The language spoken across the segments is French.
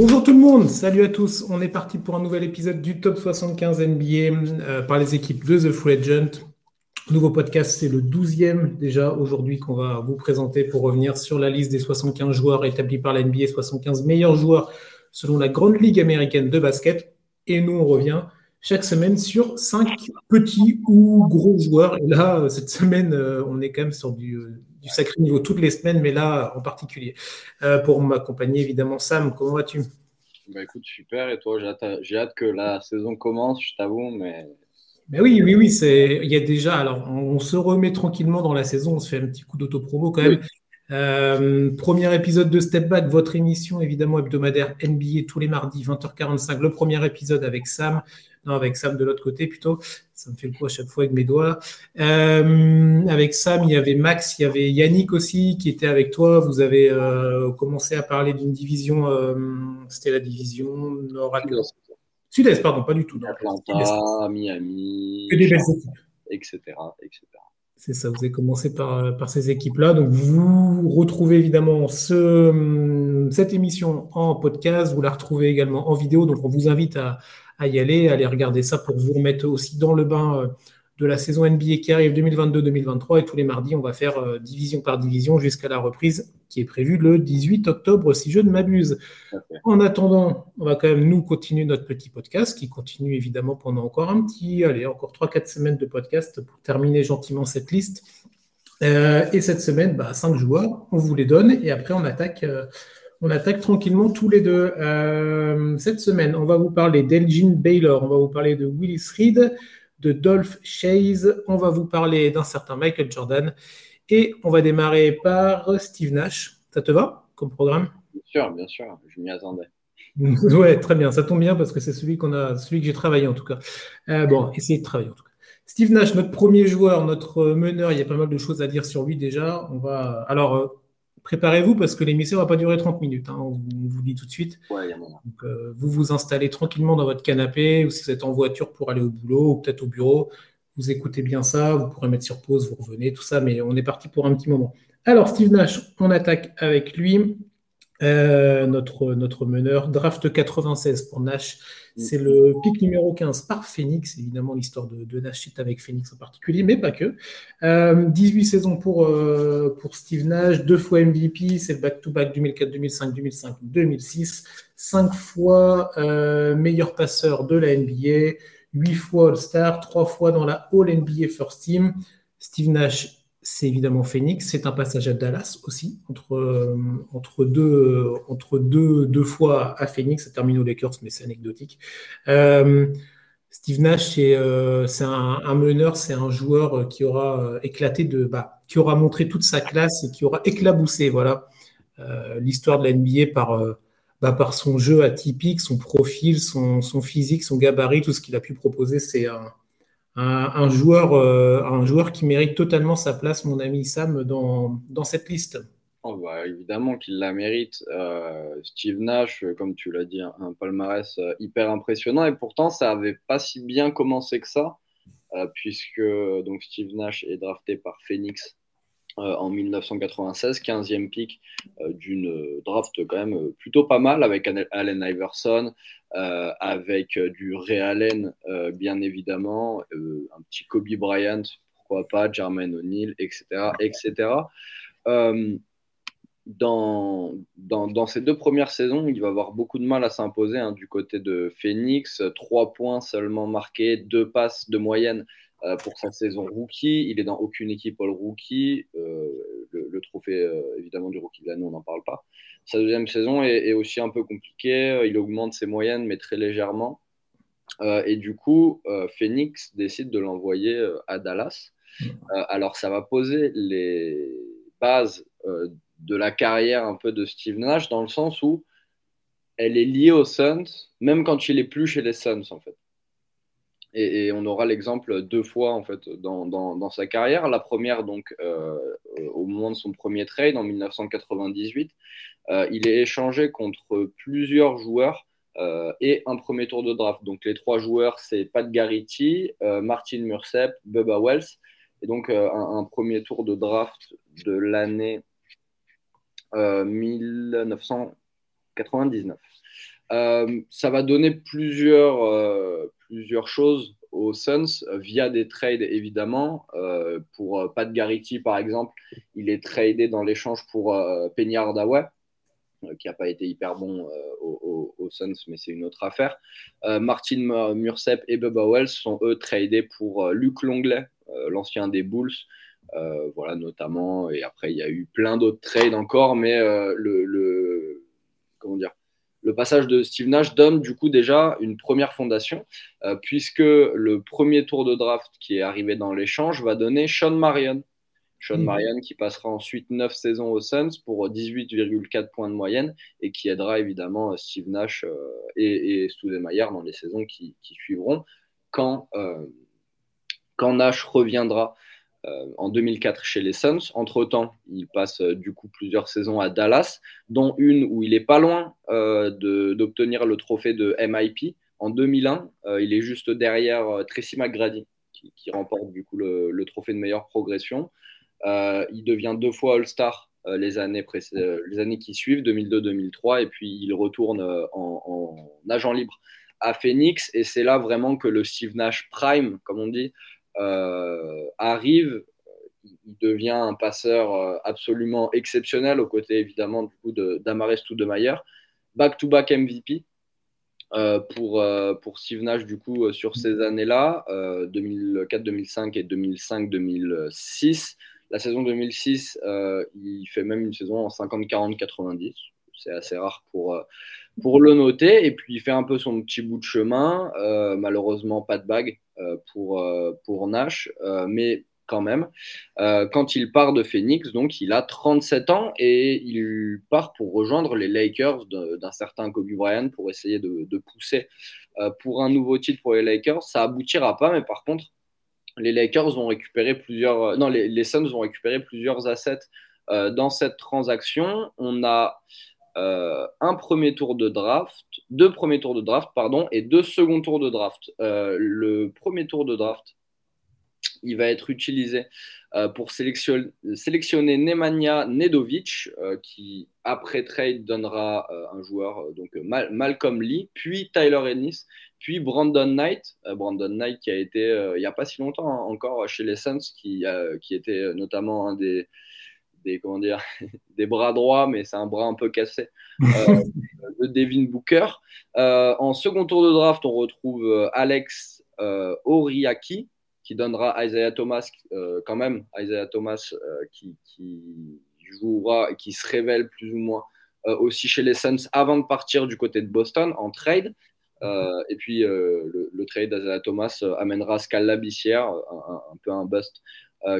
Bonjour tout le monde, salut à tous. On est parti pour un nouvel épisode du Top 75 NBA euh, par les équipes de The Full Agent. Nouveau podcast, c'est le 12e déjà aujourd'hui qu'on va vous présenter pour revenir sur la liste des 75 joueurs établis par la NBA, 75 meilleurs joueurs selon la Grande Ligue américaine de basket. Et nous, on revient chaque semaine sur 5 petits ou gros joueurs. Et là, euh, cette semaine, euh, on est quand même sur du, du sacré niveau toutes les semaines, mais là en particulier. Euh, pour m'accompagner, évidemment, Sam, comment vas-tu? Bah écoute, super. Et toi, j'ai hâte, que la saison commence, je t'avoue, mais. Mais oui, oui, oui, c'est. Il y a déjà. Alors, on, se remet tranquillement dans la saison. On se fait un petit coup d'autopromo quand même. Euh, premier épisode de Step Back, votre émission évidemment hebdomadaire NBA tous les mardis 20h45. Le premier épisode avec Sam, non avec Sam de l'autre côté plutôt. Ça me fait le coup à chaque fois avec mes doigts. Euh, avec Sam, il y avait Max, il y avait Yannick aussi qui était avec toi. Vous avez euh, commencé à parler d'une division, c'était la division Nord-Atlantique. Sud-Est, pardon, pas du tout. Atlanta, Miami, etc., etc. C'est ça, vous avez commencé par, par ces équipes-là. Donc, vous retrouvez évidemment ce, cette émission en podcast, vous la retrouvez également en vidéo. Donc, on vous invite à, à y aller, à aller regarder ça pour vous remettre aussi dans le bain euh, de la saison NBA qui arrive 2022-2023. Et tous les mardis, on va faire euh, division par division jusqu'à la reprise qui est prévue le 18 octobre, si je ne m'abuse. En attendant, on va quand même nous continuer notre petit podcast qui continue évidemment pendant encore un petit, allez, encore 3-4 semaines de podcast pour terminer gentiment cette liste. Euh, et cette semaine, bah, 5 joueurs, on vous les donne et après on attaque. Euh, on attaque tranquillement tous les deux. cette semaine, on va vous parler d'Elgin Baylor, on va vous parler de Willis Reed, de Dolph Chase. On va vous parler d'un certain Michael Jordan. Et on va démarrer par Steve Nash. Ça te va comme programme? Bien sûr, bien sûr. Je m'y attendais. ouais, très bien. Ça tombe bien parce que c'est celui qu'on a, celui que j'ai travaillé en tout cas. Euh, bon, essayez de travailler en tout cas. Steve Nash, notre premier joueur, notre meneur, il y a pas mal de choses à dire sur lui déjà. On va. Alors, euh, préparez-vous parce que l'émission ne va pas durer 30 minutes. Hein, on, vous, dit tout de suite. Euh, vous vous installez tranquillement dans votre canapé ou si vous êtes en voiture pour aller au boulot ou peut-être au bureau. Vous écoutez bien ça, vous pourrez mettre sur pause, vous revenez, tout ça, mais on est parti pour un petit moment. Alors, Steve Nash, on attaque avec lui. Euh, notre, notre meneur, draft 96 pour Nash. C'est le pic numéro 15 par Phoenix. Évidemment, l'histoire de, de, Nash avec Phoenix en particulier, mais pas que. 18 euh, saisons pour, euh, pour Steve Nash, deux fois MVP, c'est le back-to-back 2004, 2005, 2005, 2006. Cinq fois meilleur passeur de la NBA, huit fois All-Star, trois fois dans la All-NBA First Team. Steve Nash c'est évidemment Phoenix. C'est un passage à Dallas aussi, entre, euh, entre, deux, entre deux, deux fois à Phoenix. Ça termine aux Lakers, mais c'est anecdotique. Euh, Steve Nash, c'est euh, un, meneur, c'est un joueur qui aura éclaté de, bah, qui aura montré toute sa classe et qui aura éclaboussé, voilà, l'histoire de la NBA par, bah, par son jeu atypique, son profil, son, son physique, son gabarit, tout ce qu'il a pu proposer. C'est un, joueur, euh, un joueur qui mérite totalement sa place, mon ami Sam, dans, cette liste oh bah, Évidemment qu'il la mérite. Euh, Steve Nash, comme tu l'as dit, un palmarès euh, hyper impressionnant. Et pourtant, ça n'avait pas si bien commencé que ça, puisque donc, Steve Nash est drafté par Phoenix en 1996, 15e pick d'une draft quand même plutôt pas mal avec Allen Iverson, euh, avec euh, du Ray Allen, euh, bien évidemment, un petit Kobe Bryant, pourquoi pas, Jermaine O'Neal, etc. etc. Dans, dans, dans, ces deux premières saisons, il va avoir beaucoup de mal à s'imposer hein, du côté de Phoenix. Trois points seulement marqués, deux passes de moyenne pour sa saison rookie. Il est dans aucune équipe all rookie. le, trophée, évidemment, du rookie de l'année, on n'en parle pas. Sa deuxième saison est, aussi un peu compliquée. Il augmente ses moyennes, mais très légèrement. Euh, et du coup, euh, Phoenix décide de l'envoyer euh, à Dallas. alors, ça va poser les bases de la carrière un peu de Steve Nash, dans le sens où elle est liée aux Suns, même quand il est plus chez les Suns, en fait. Et, on aura l'exemple deux fois en fait dans, dans, sa carrière. La première donc au moment de son premier trade en 1998, euh, il est échangé contre plusieurs joueurs euh, et un premier tour de draft. Donc les trois joueurs, c'est Pat Garrity, euh, Martin Mursep, Bubba Wells. Et donc un, premier tour de draft de l'année 1999. ça va donner plusieurs, plusieurs choses aux Suns via des trades évidemment. pour Pat Garrity par exemple, il est tradé dans l'échange pour Penny Hardaway qui n'a pas été hyper bon aux, Suns, mais c'est une autre affaire. Martin Mursep et Bubba Wells sont eux tradés pour Luc Longley, l'ancien des Bulls, euh, voilà, notamment. Et après, il y a eu plein d'autres trades encore, mais euh, le, comment dire, le passage de Steve Nash donne du coup déjà une première fondation, euh, puisque le premier tour de draft qui est arrivé dans l'échange va donner Sean Marion. Sean Marion qui passera ensuite 9 saisons aux Suns pour 18,4 points de moyenne et qui aidera évidemment Steve Nash et, et Stoudemire dans les saisons qui, qui suivront quand, quand Nash reviendra euh, en 2004 chez les Suns. Entre-temps, il passe euh, du coup plusieurs saisons à Dallas, dont une où il est pas loin euh, d'obtenir le trophée de MIP. En 2001, il est juste derrière Tracy McGrady, qui, remporte du coup le, trophée de meilleure progression. il devient deux fois All-Star les, années qui suivent, 2002-2003, et puis il retourne en, en, agent libre à Phoenix. Et c'est là vraiment que le Steve Nash Prime, comme on dit, euh, arrive, il devient un passeur euh, absolument exceptionnel, aux côtés évidemment du coup d'Amares. Back-to-back MVP, euh, pour, pour Steve Nash, du coup, sur ces années-là, 2004-2005 et 2005-2006. La saison 2006, il fait même une saison en 50-40-90. C'est assez rare pour, pour le noter. Et puis, il fait un peu son petit bout de chemin. malheureusement, pas de bague. Euh, pour, euh, pour Nash, euh, mais quand même. quand il part de Phoenix, donc il a 37 ans et il part pour rejoindre les Lakers d'un certain Kobe Bryant pour essayer de, pousser pour un nouveau titre pour les Lakers. Ça aboutira pas, mais par contre, les Lakers vont récupérer plusieurs, non, les, Suns vont récupérer plusieurs assets dans cette transaction. On a euh, un premier tour de draft, deux premiers tours de draft, pardon, et deux seconds tours de draft. Euh, le premier tour de draft, il va être utilisé euh, pour sélectionner, Nemanja Nedovic, qui après trade donnera un joueur, donc Malcolm Lee, puis Tyler Ennis, puis Brandon Knight. Brandon Knight qui a été, il n'y a pas si longtemps hein, encore chez les Suns, qui, qui était notamment un des des, comment dire, des bras droits, mais c'est un bras un peu cassé, euh, de Devin Booker. Euh, en second tour de draft, on retrouve euh, Alex Oriaki, qui donnera Isaiah Thomas, quand même, Isaiah Thomas, qui, qui, jouera et qui se révèle plus ou moins aussi chez les Suns avant de partir du côté de Boston en trade. et puis le, trade d'Isaiah Thomas amènera Scala Bissière, un, un, peu un bust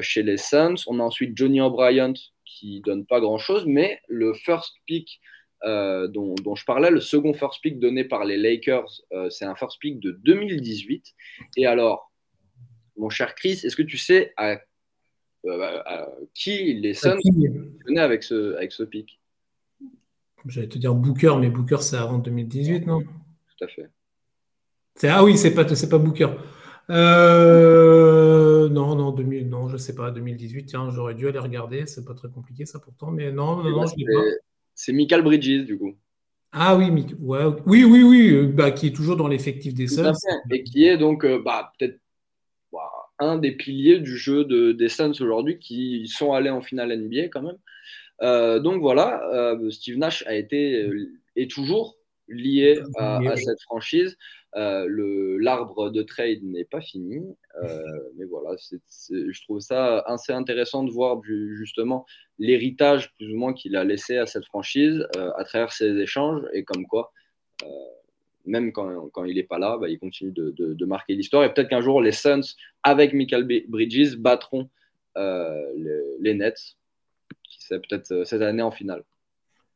chez les Suns. On a ensuite Johnny O'Brien qui donne pas grand-chose, mais le first pick euh, dont, je parlais, le second first pick donné par les Lakers, euh, c'est un first pick de 2018. Et alors, mon cher Chris, est-ce que tu sais à, euh, qui les Suns venaient avec ce, avec ce pick? J'allais te dire Booker, mais Booker, c'est avant 2018, non? Tout à fait. Ah oui, c'est pas, pas Booker. Euh, non, non, 2000, non, je sais pas, 2018, tiens, j'aurais dû aller regarder, c'est pas très compliqué ça pourtant, mais non, non, non je pas. C'est Michael Bridges, du coup. Ah oui, ouais, oui, oui, oui, euh, bah, qui est toujours dans l'effectif des Suns. Et qui est donc euh, bah, peut-être bah, un des piliers du jeu de, des Suns aujourd'hui qui sont allés en finale NBA quand même. donc voilà, Steve Nash a été et toujours lié à, à cette franchise. Euh, l'arbre de trade n'est pas fini, euh, mais voilà, je trouve ça assez intéressant de voir justement l'héritage plus ou moins qu'il a laissé à cette franchise euh, à travers ses échanges et comme quoi, même quand, quand il n'est pas là, bah, il continue de, de, marquer l'histoire et peut-être qu'un jour les Suns avec Michael Bridges battront les, les Nets, qui c'est peut-être cette année en finale.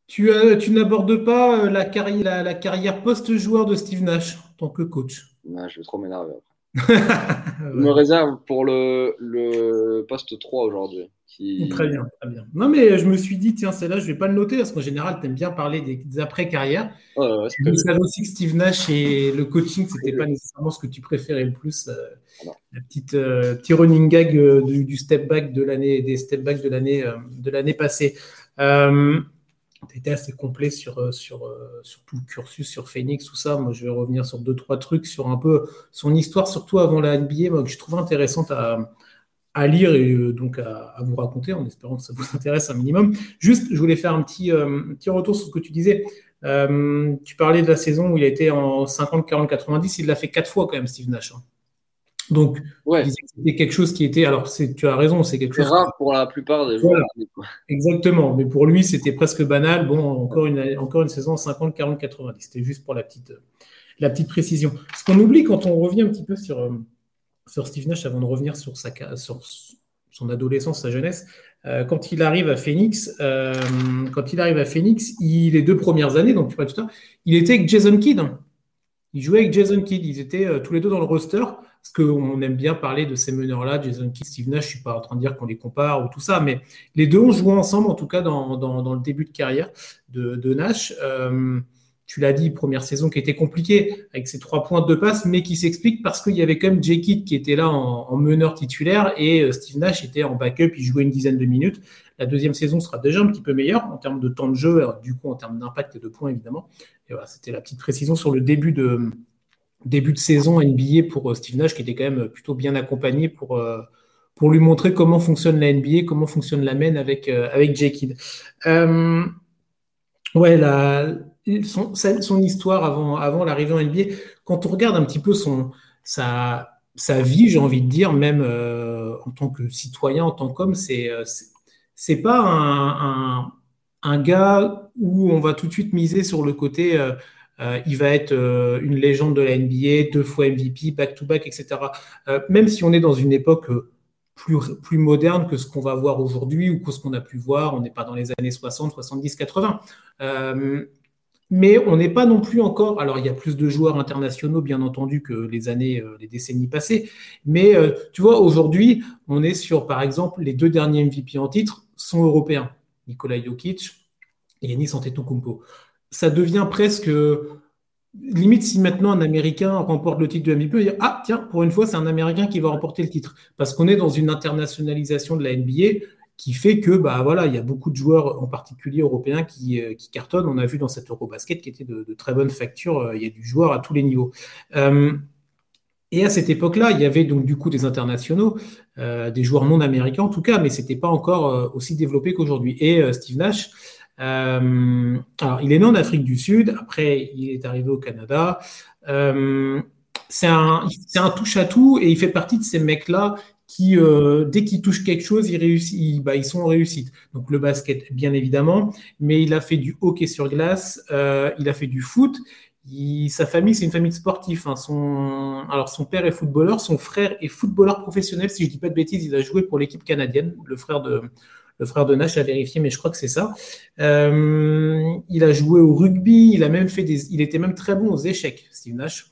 Tu, euh, tu n'abordes pas euh, la, carrière, la, carrière post-joueur de Steve Nash? Tant que coach. je vais trop m'énerver après. je me réserve pour le, le poste 3 aujourd'hui. Très bien, très bien. Non, mais je me suis dit, tiens, celle-là, je vais pas le noter parce qu'en général, tu aimes bien parler des, après-carrières. Ouais, savais aussi que Steve Nash et le coaching, ce n'était pas nécessairement ce que tu préférais le plus. Euh, ah la petite petit running gag du, step back de l'année, des step back de l'année, de l'année passée. Étais assez complet sur, sur, sur tout le cursus, sur Phoenix, tout ça. Moi, je vais revenir sur deux, trois trucs, sur un peu son histoire, surtout avant la NBA, que je trouve intéressante à, lire et donc à, vous raconter, en espérant que ça vous intéresse un minimum. Juste, je voulais faire un petit, petit retour sur ce que tu disais. tu parlais de la saison où il a été en 50, 40, 90. Il l'a fait quatre fois quand même, Steve Nash. Hein. Donc, c'était quelque chose qui était. Alors, tu as raison, c'est quelque chose. rare pour la plupart des joueurs. Exactement, mais pour lui, c'était presque banal. Bon, encore une, encore une saison 50, 40, 90. C'était juste pour la petite, la petite précision. Ce qu'on oublie quand on revient un petit peu sur, euh, sur Steve Nash avant de revenir sur, sa, sur son adolescence, sa jeunesse, euh, quand il arrive à Phoenix, euh, quand il arrive à Phoenix, il, les deux premières années, donc tu vois tout à il était avec Jason Kidd. Il jouait avec Jason Kidd. Ils étaient tous les deux dans le roster. Parce qu'on aime bien parler de ces meneurs-là, Jason Kidd, Steve Nash, je ne suis pas en train de dire qu'on les compare ou tout ça, mais les deux ont joué ensemble, en tout cas dans, le début de carrière de, Nash. Euh, tu l'as dit, première saison qui était compliquée avec ses trois points de passe, mais qui s'explique parce qu'il y avait quand même Jay Kidd qui était là en, meneur titulaire et euh, Steve Nash était en backup, il jouait une dizaine de minutes. La deuxième saison sera déjà un petit peu meilleure en termes de temps de jeu, du coup en termes d'impact et de points évidemment. C'était la petite précision sur le début de, début de saison NBA pour euh, Steve Nash, qui était quand même plutôt bien accompagné pour, euh, pour lui montrer comment fonctionne la NBA, comment fonctionne la main avec, euh, avec. Kidd. ouais, la, son, histoire avant, avant l'arrivée en NBA, quand on regarde un petit peu son, sa, sa vie, j'ai envie de dire, même en tant que citoyen, en tant qu'homme, c'est c'est pas un, un, gars où on va tout de suite miser sur le côté il va être euh, une légende de la NBA, deux fois MVP, back-to-back, etc. Euh, même si on est dans une époque plus, plus moderne que ce qu'on va voir aujourd'hui ou que ce qu'on a pu voir, on n'est pas dans les années 60, 70, 80. mais on n'est pas non plus encore. Alors, il y a plus de joueurs internationaux, bien entendu, que les années, les décennies passées. Mais tu vois, aujourd'hui, on est sur, par exemple, les deux derniers MVP en titre sont européens. Nikola Jokic et Yanis Antetokounmpo ça devient presque limite si maintenant un Américain remporte le titre de MVP, il dire ah tiens pour une fois c'est un Américain qui va remporter le titre parce qu'on est dans une internationalisation de la NBA qui fait que bah voilà il y a beaucoup de joueurs en particulier européens qui, euh, cartonnent. On a vu dans cette EuroBasket qui était de, très bonne facture. Euh, il y a du joueur à tous les niveaux. Euh, et à cette époque-là, il y avait donc du coup des internationaux, des joueurs non américains en tout cas, mais c'était pas encore aussi développé qu'aujourd'hui. Et Steve Nash, euh, alors, il est né en Afrique du Sud, après, il est arrivé au Canada. Euh, c'est un, un touche-à-tout et il fait partie de ces mecs-là qui, euh, dès qu'ils touchent quelque chose, ils, réussissent, bah, ils sont en réussite. Donc, le basket, bien évidemment, mais il a fait du hockey sur glace, il a fait du foot. sa famille, c'est une famille de sportifs. Hein. Son, alors, son père est footballeur, son frère est footballeur professionnel. Si je ne dis pas de bêtises, il a joué pour l'équipe canadienne, le frère de, le frère de Nash a vérifié, mais je crois que c'est ça. Euh, il a joué au rugby, il a même fait des, il était même très bon aux échecs, Steve Nash.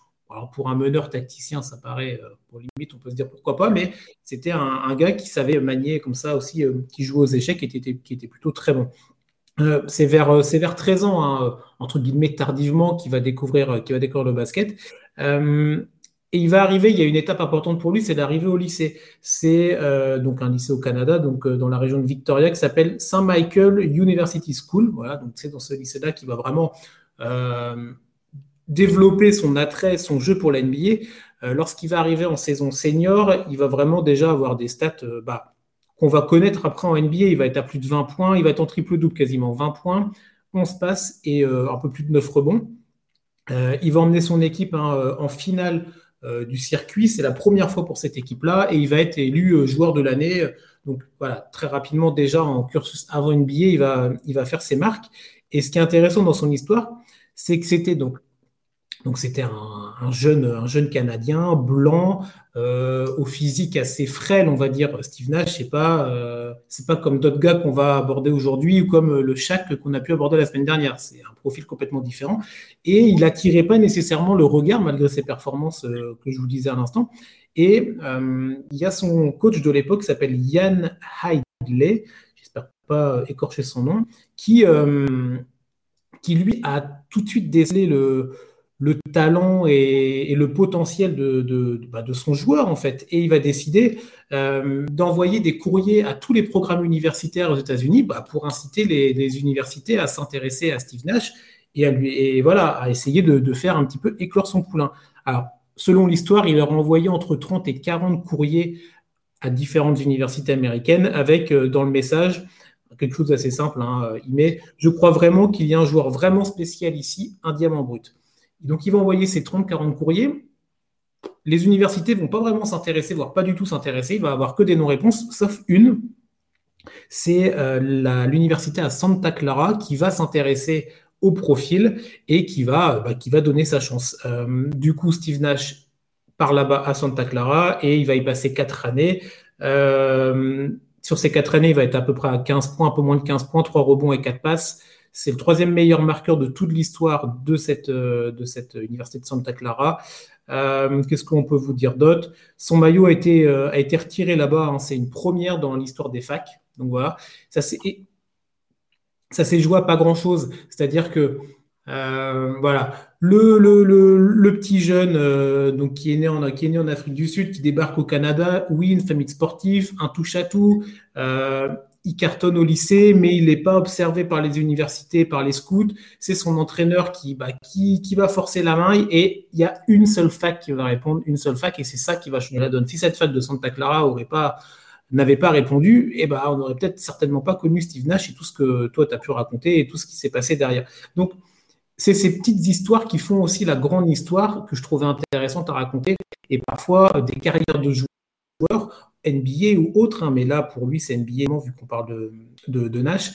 Pour un meneur tacticien, ça paraît, euh, pour limite, on peut se dire pourquoi pas, mais c'était un, gars qui savait manier comme ça aussi, euh, qui jouait aux échecs et qui était, plutôt très bon. c'est vers, vers 13 ans, hein, entre guillemets tardivement, qu'il va découvrir, va découvrir le basket. Et il va arriver, il y a une étape importante pour lui, c'est d'arriver au lycée. C'est euh, donc un lycée au Canada, donc euh, dans la région de Victoria, qui s'appelle Saint Michael University School. Voilà, donc c'est dans ce lycée-là qu'il va vraiment euh, développer son attrait, son jeu pour la NBA. Lorsqu'il va arriver en saison senior, il va vraiment déjà avoir des stats bah, qu'on va connaître après en NBA. Il va être à plus de 20 points, il va être en triple-double quasiment 20 points, 11 passes et un peu plus de 9 rebonds. il va emmener son équipe hein, en finale du circuit. C'est la première fois pour cette équipe-là et il va être élu euh, joueur de l'année. Donc voilà, très rapidement déjà en cursus avant NBA, il va, il va faire ses marques. Et ce qui est intéressant dans son histoire, c'est que c'était donc donc c'était un, jeune, un jeune Canadien blanc, euh, au physique assez frêle, on va dire. Steve Nash, c'est pas, euh, pas comme d'autres gars qu'on va aborder aujourd'hui ou comme le Shaq qu'on a pu aborder la semaine dernière. C'est un profil complètement différent et il n'attirait pas nécessairement le regard malgré ses performances euh, que je vous disais à l'instant. Et il y a son coach de l'époque qui s'appelle Yann Heidley, j'espère pas écorcher son nom, qui, qui lui a tout de suite décelé le le talent et, le potentiel de, bah, de, son joueur, en fait. Et il va décider euh, d'envoyer des courriers à tous les programmes universitaires aux États-Unis bah, pour inciter les, universités à s'intéresser à Steve Nash et à, lui, et voilà, à essayer de, faire un petit peu éclore son poulain. Alors, selon l'histoire, il leur a envoyé entre 30 et 40 courriers à différentes universités américaines avec euh, dans le message quelque chose d'assez simple. Hein, il met Je crois vraiment qu'il y a un joueur vraiment spécial ici, un diamant brut. Donc, il va envoyer ces 30-40 courriers. Les universités ne vont pas vraiment s'intéresser, voire pas du tout s'intéresser. Il va avoir que des non-réponses, sauf une. C'est euh, l'université à Santa Clara qui va s'intéresser au profil et qui va, bah, qui va donner sa chance. Euh, du coup, Steve Nash part là-bas à Santa Clara et il va y passer quatre années. Euh, sur ces quatre années, il va être à peu près à 15 points, un peu moins de 15 points, 3 rebonds et 4 passes. C'est le troisième meilleur marqueur de toute l'histoire de cette, euh, cette université de Santa Clara. Euh, qu'est-ce qu'on peut vous dire d'autre? Son maillot a été, euh, retiré là-bas. Hein. C'est une première dans l'histoire des facs. Donc voilà, ça s'est joué à pas grand-chose. C'est-à-dire que voilà, le, petit jeune donc qui est, né en, Afrique du Sud, qui débarque au Canada, oui, une famille sportive, un touche-à-tout il cartonne au lycée, mais il n'est pas observé par les universités, par les scouts. C'est son entraîneur qui, bah, qui, va forcer la main et il y a une seule fac qui va répondre, une seule fac, et c'est ça qui va changer la donne. Si cette fac de Santa Clara n'avait pas répondu, eh ben, on n'aurait peut-être certainement pas connu Steve Nash et tout ce que toi tu as pu raconter et tout ce qui s'est passé derrière. Donc, c'est ces petites histoires qui font aussi la grande histoire que je trouvais intéressante à raconter et parfois des carrières de joueurs NBA ou autre, hein, mais là pour lui c'est NBA vu qu'on parle de, de, Nash,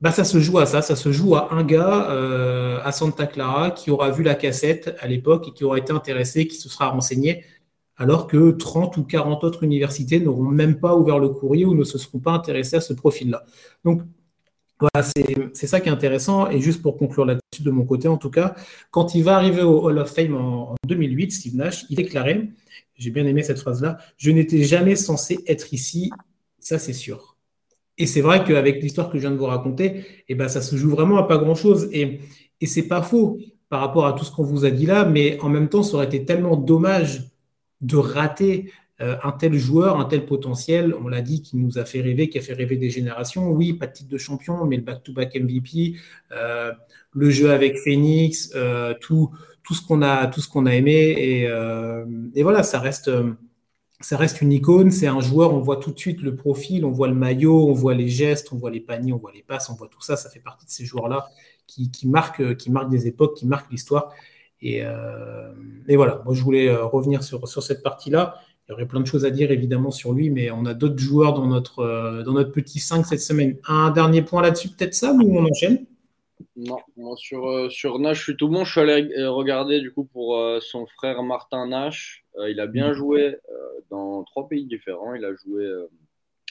bah, ça se joue à ça, ça se joue à un gars euh, à Santa Clara qui aura vu la cassette à l'époque et qui aura été intéressé, qui se sera renseigné, alors que 30 ou 40 autres universités n'auront même pas ouvert le courrier ou ne se seront pas intéressés à ce profil-là. Donc voilà, c'est ça qui est intéressant. Et juste pour conclure là-dessus de mon côté, en tout cas, quand il va arriver au Hall of Fame en, en 2008, Steve Nash, il déclarait j'ai bien aimé cette phrase-là. Je n'étais jamais censé être ici, ça c'est sûr. Et c'est vrai qu'avec l'histoire que je viens de vous raconter, eh ben, ça se joue vraiment à pas grand-chose. Et, et c'est pas faux par rapport à tout ce qu'on vous a dit là, mais en même temps, ça aurait été tellement dommage de rater un tel joueur, un tel potentiel. On l'a dit, qui nous a fait rêver, qui a fait rêver des générations. Oui, pas de titre de champion, mais le back-to-back MVP, euh, le jeu avec Phoenix, euh, tout ce qu'on a, tout ce qu'on a aimé. Et, euh, voilà, ça reste, une icône. C'est un joueur. On voit tout de suite le profil, on voit le maillot, on voit les gestes, on voit les paniers, on voit les passes, on voit tout ça. Ça fait partie de ces joueurs-là qui, marquent, qui marquent des époques, qui marquent l'histoire. Et, euh, voilà. Moi, je voulais euh, revenir sur cette partie-là. Il y aurait plein de choses à dire évidemment sur lui, mais on a d'autres joueurs dans notre, dans notre petit 5 cette semaine. Un dernier point là-dessus, peut-être ça, ou on enchaîne? Non, moi sur, euh, sur Nash, je suis tout bon. Je suis allé euh, regarder du coup pour euh, son frère Martin Nash. il a bien mhm. joué dans trois pays différents. Il a joué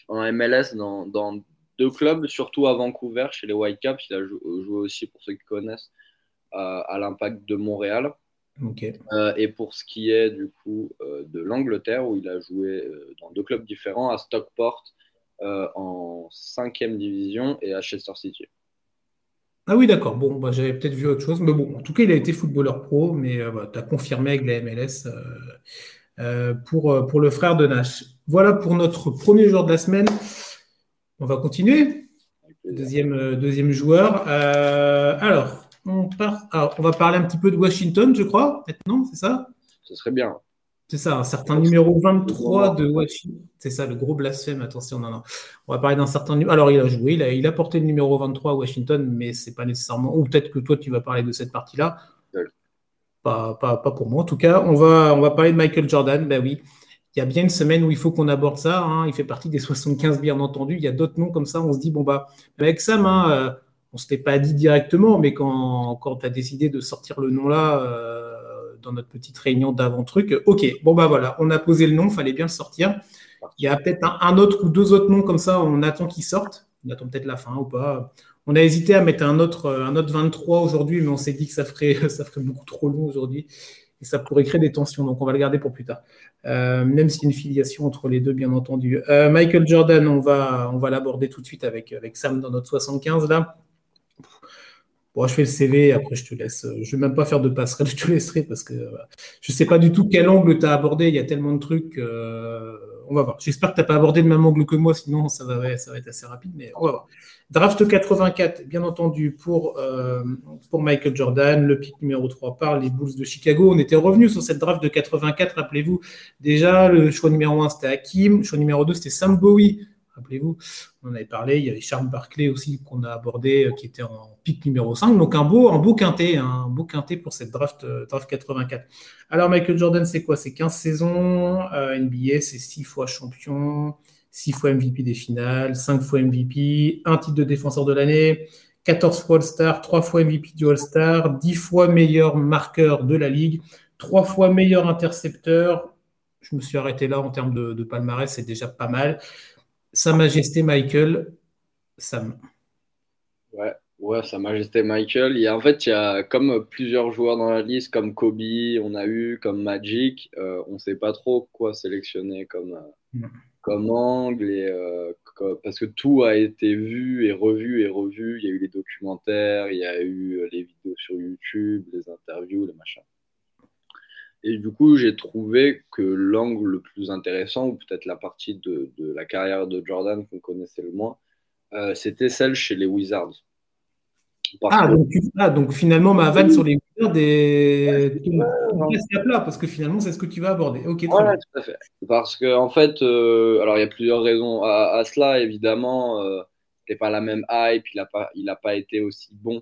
en MLS dans, dans, deux clubs, surtout à Vancouver chez les Whitecaps. Il a joué, aussi, pour ceux qui connaissent, à l'Impact de Montréal. Et pour ce qui est du coup de l'Angleterre, où il a joué dans deux clubs différents, à Stockport en cinquième division et à Chester City. Ah oui, d'accord. Bon, bah, j'avais peut-être vu autre chose. Mais bon, en tout cas, il a été footballeur pro, mais euh, bah, tu as confirmé avec la MLS euh, euh, pour, pour le frère de Nash. Voilà pour notre premier joueur de la semaine. On va continuer. Deuxième, deuxième joueur. alors, on part, on va parler un petit peu de Washington, je crois, maintenant, c'est ça? Ce serait bien. C'est ça, un certain numéro 23 de Washington. C'est ça, le gros blasphème. Attention, non, non. On va parler d'un certain numéro. Alors, il a joué, il a, il a porté le numéro 23 à Washington, mais c'est pas nécessairement. Ou peut-être que toi, tu vas parler de cette partie-là. Pas, pas, pas, pour moi. En tout cas, on va, on va parler de Michael Jordan. Ben oui, il y a bien une semaine où il faut qu'on aborde ça. Hein. Il fait partie des 75, bien entendu. Il y a d'autres noms comme ça. On se dit, bon, bah, avec Sam, hein, euh, on ne s'était pas dit directement, mais quand, tu as décidé de sortir le nom là, euh, dans notre petite réunion d'avant-truc. Ok, bon bah voilà, on a posé le nom, fallait bien le sortir. Il y a peut-être un, autre ou deux autres noms comme ça, on attend qu'ils sortent. On attend peut-être la fin ou pas. On a hésité à mettre un autre, un autre 23 aujourd'hui, mais on s'est dit que ça ferait, ça ferait beaucoup trop long aujourd'hui et ça pourrait créer des tensions. Donc on va le garder pour plus tard. Euh, même s'il y a une filiation entre les deux, bien entendu. Euh, Michael Jordan, on va, on va l'aborder tout de suite avec, avec Sam dans notre 75 là. Bon, je fais le CV, après je te laisse. Je ne vais même pas faire de passerelle, je te laisserai parce que je ne sais pas du tout quel angle tu as abordé. Il y a tellement de trucs. Euh, on va voir. J'espère que tu n'as pas abordé le même angle que moi, sinon ça va, ça va être assez rapide, mais on va voir. Draft 84, bien entendu, pour, euh, pour Michael Jordan. Le pick numéro 3 par les Bulls de Chicago. On était revenu sur cette draft de 84, rappelez-vous. Déjà, le choix numéro 1, c'était Hakim. Le choix numéro 2, c'était Sam Bowie. Rappelez-vous, on en avait parlé. Il y avait Charles Barclay aussi qu'on a abordé, euh, qui était en pick numéro 5. Donc un beau, quintet, un beau quintet pour cette draft, euh, draft 84. Alors Michael Jordan, c'est quoi? C'est 15 saisons. NBA, c'est 6 fois champion. 6 fois MVP des finales, 5 fois MVP, un titre de défenseur de l'année, 14 fois All-Star, 3 fois MVP du All-Star, 10 fois meilleur marqueur de la ligue, 3 fois meilleur intercepteur. Je me suis arrêté là en termes de, palmarès, c'est déjà pas mal. Sa Majesté Michael, Sam. Ouais, ouais, Sa Majesté Michael. Il y a, en fait, il y a comme plusieurs joueurs dans la liste, comme Kobe, on a eu, comme Magic. Euh, on ne sait pas trop quoi sélectionner comme. Euh, comme angle et euh, parce que tout a été vu et revu et revu. Il y a eu les documentaires, il y a eu euh, les vidéos sur YouTube, les interviews, les machins. Et du coup, j'ai trouvé que l'angle le plus intéressant, ou peut-être la partie de, de, la carrière de Jordan qu'on connaissait le moins, euh, c'était celle chez les Wizards. Ah, donc, ah, donc, finalement, ma vanne sur les Wizards est à plat parce que finalement, c'est ce que tu vas aborder. Ok, tout à fait. Parce qu'en en fait, euh, alors il y a plusieurs raisons à, cela. Évidemment, euh, c'était pas la même hype, il n'a pas, il a pas été aussi bon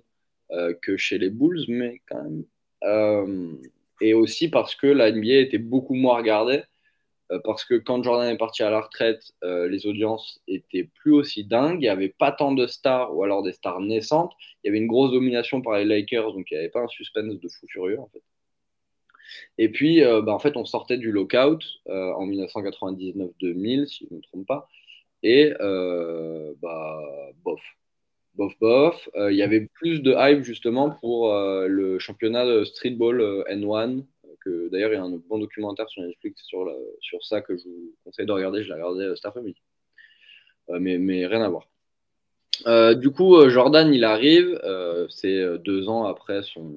euh, que chez les Bulls, mais quand même. Et aussi parce que la NBA était beaucoup moins regardée. Euh, parce que quand Jordan est parti à la retraite, euh, les audiences étaient plus aussi dingues. Il n'y avait pas tant de stars ou alors des stars naissantes. Il y avait une grosse domination par les Lakers, donc il n'y avait pas un suspense de fou furieux en fait. Et puis, euh, bah, en fait, on sortait du lockout en 1999-2000, si je ne me trompe pas. Et bah, bof, bof, bof. Il y avait plus de hype justement pour le championnat de streetball N1 d'ailleurs il y a un bon documentaire sur Netflix sur, ça que je vous conseille de regarder. Je l'ai regardé euh, cet après-midi. Euh, mais, mais, rien à voir. Euh, du coup, Jordan, il arrive, c'est deux ans après son.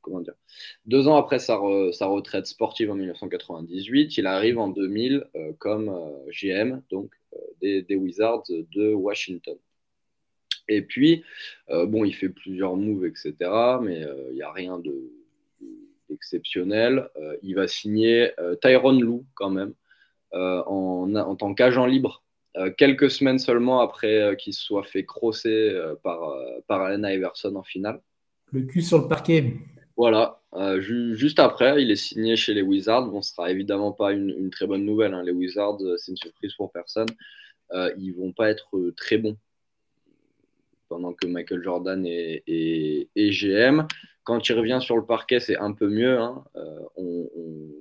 Comment dire Deux ans après sa, sa, retraite sportive en 1998, il arrive en 2000 comme GM, donc des, Wizards de Washington. Et puis, bon, il fait plusieurs moves, etc., mais il n'y a rien de, exceptionnel. Euh, il va signer euh, Tyron Lou quand même euh, en, en, tant qu'agent libre quelques semaines seulement après qu'il se soit fait crosser par, par Allen Iverson en finale. Le cul sur le parquet. Voilà, juste après, il est signé chez les Wizards. Bon, ce sera évidemment pas une, très bonne nouvelle. Hein. Les Wizards, c'est une surprise pour personne. Euh, ils vont pas être très bons pendant que Michael Jordan est, GM. Quand il revient sur le parquet, c'est un peu mieux. Hein. Euh, on,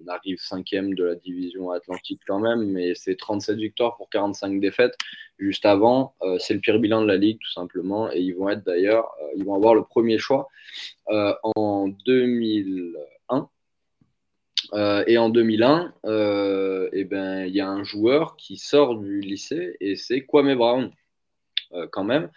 arrive cinquième de la division atlantique quand même, mais c'est 37 victoires pour 45 défaites. Juste avant, euh, c'est le pire bilan de la ligue, tout simplement. Et ils vont être d'ailleurs, euh, ils vont avoir le premier choix en 2001. et en 2001, eh ben, il y a un joueur qui sort du lycée et c'est Kwame Brown. Euh, quand même.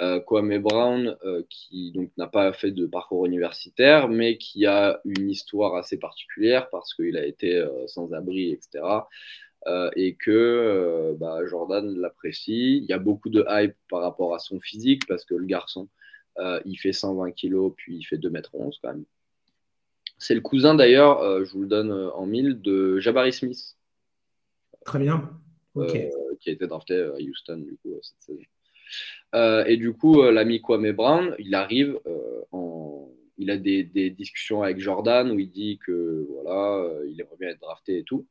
Euh, Kwame Brown, euh, qui donc n'a pas fait de parcours universitaire, mais qui a une histoire assez particulière parce qu'il a été sans abri, etc. et que bah, Jordan l'apprécie. Il y a beaucoup de hype par rapport à son physique parce que le garçon, il fait 120 kilos, puis il fait 2m11 quand même. C'est le cousin d'ailleurs, je vous le donne en mille, de Jabari Smith. Très bien. qui a été drafté à Houston du coup cette saison. Euh, et du coup, euh, l'ami Kwame Brown, il arrive euh. Il a des, discussions avec Jordan où il dit que voilà, il aimerait bien être drafté et tout.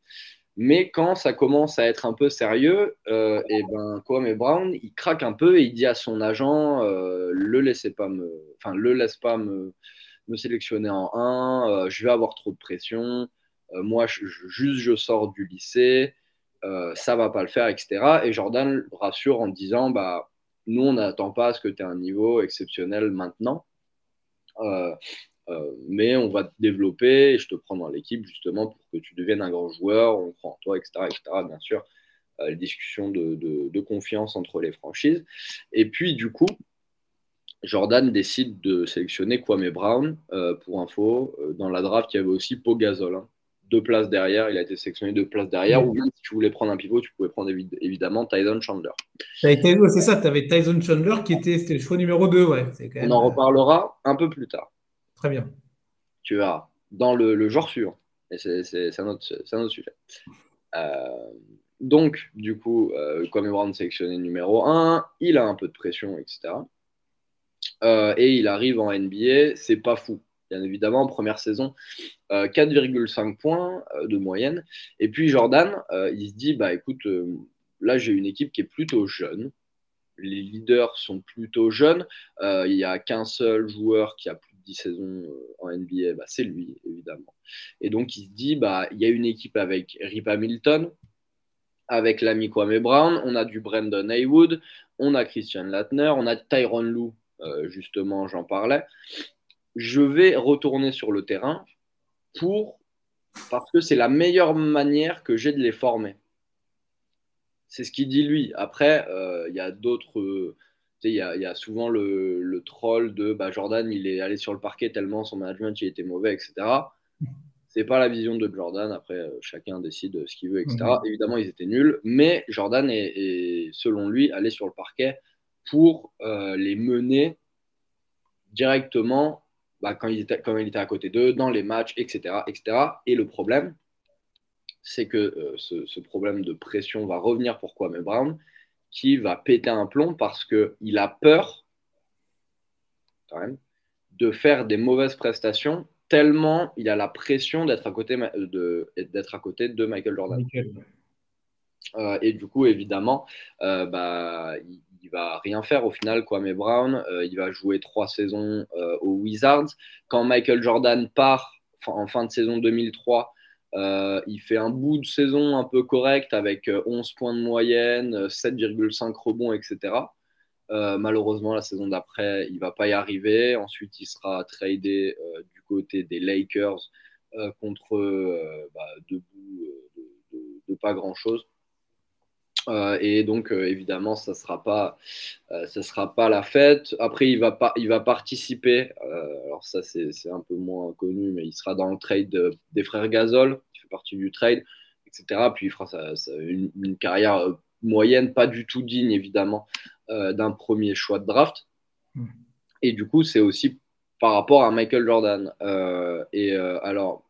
Mais quand ça commence à être un peu sérieux, et ben Kwame Brown, il craque un peu et il dit à son agent, le laissez pas me, enfin le laisse pas me, me sélectionner en 1, je vais avoir trop de pression. moi, juste je sors du lycée, ça va pas le faire, etc. Et Jordan rassure en disant, bah nous, on n'attend pas à ce que tu aies un niveau exceptionnel maintenant. Euh, euh, mais on va te développer et je te prends dans l'équipe justement pour que tu deviennes un grand joueur, on prend en toi, etc. etc. bien sûr, euh, les discussions de, confiance entre les franchises. Et puis, du coup, Jordan décide de sélectionner Kwame Brown, pour info. Dans la draft, il y avait aussi Pau. Hein. Deux places derrière, il a été sélectionné deux places derrière. Ou bien si tu voulais prendre un pivot, tu pouvais prendre évidemment Tyson Chandler. C'est ça, tu avais Tyson Chandler qui était, le choix numéro 2. Ouais. On en reparlera un peu plus tard. Très bien. Tu as dans le, le genre suivant. C'est un, autre sujet. Euh, donc, du coup, euh, Kwame Brown sélectionné numéro 1, il a un peu de pression, etc. Euh, et il arrive en NBA, c'est pas fou. Bien évidemment, première saison, 4,5 euh, points de moyenne. Et puis Jordan, il se dit, bah écoute, là j'ai une équipe qui est plutôt jeune. Les leaders sont plutôt jeunes. Il n'y a qu'un seul joueur qui a plus 10 saisons euh, en NBA, c'est lui, évidemment. Et donc, il se dit, bah, il y a une équipe avec Rip Hamilton, avec l'ami Kwame Brown, on a du Brandon Haywood, on a Christian Latner, on a Tyron Lou, euh, justement, j'en parlais. Je vais retourner sur le terrain pour parce que c'est la meilleure manière que j'ai de les former. C'est ce qu'il dit lui. Après, euh, il y a d'autres il y, a souvent le, troll de bah, Jordan, il est allé sur le parquet tellement son management il était mauvais, etc. C'est pas la vision de Jordan. Après, euh, chacun décide ce qu'il veut, etc. Mhm. Évidemment, ils étaient nuls, mais Jordan est, selon lui, allé sur le parquet pour euh, les mener directement bah, quand, il était, quand il était à côté d'eux, dans les matchs, etc., etc. Et le problème, c'est que euh, ce, ce, problème de pression va revenir pour Kwame Brown qui va péter un plomb parce qu'il a peur quand même, de faire des mauvaises prestations tellement il a la pression d'être à côté de, d'être à côté de Michael Jordan. Euh, et du coup, évidemment, euh, bah, il, ne va rien faire au final, Kwame Brown. Euh, il va jouer trois saisons aux Wizards. Quand Michael Jordan part en fin de saison 2003, euh, il fait un bout de saison un peu correct avec 11 euh, points de moyenne, 7,5 euh, rebonds, etc. malheureusement, la saison d'après, il ne va pas y arriver. Ensuite, il sera tradé du côté des Lakers contre bah, deux de, de, pas grand-chose. Euh, et donc, euh, évidemment, ça ne sera, pas, euh, sera pas la fête. Après, il va, pas, il va participer. alors, ça, c'est un peu moins connu, mais il sera dans le trade des frères Gasol, qui fait partie du trade, etc. Puis, il fera une, carrière moyenne, pas du tout digne, évidemment, d'un premier choix de draft. Hmm. Et du coup, c'est aussi par rapport à Michael Jordan. et alors,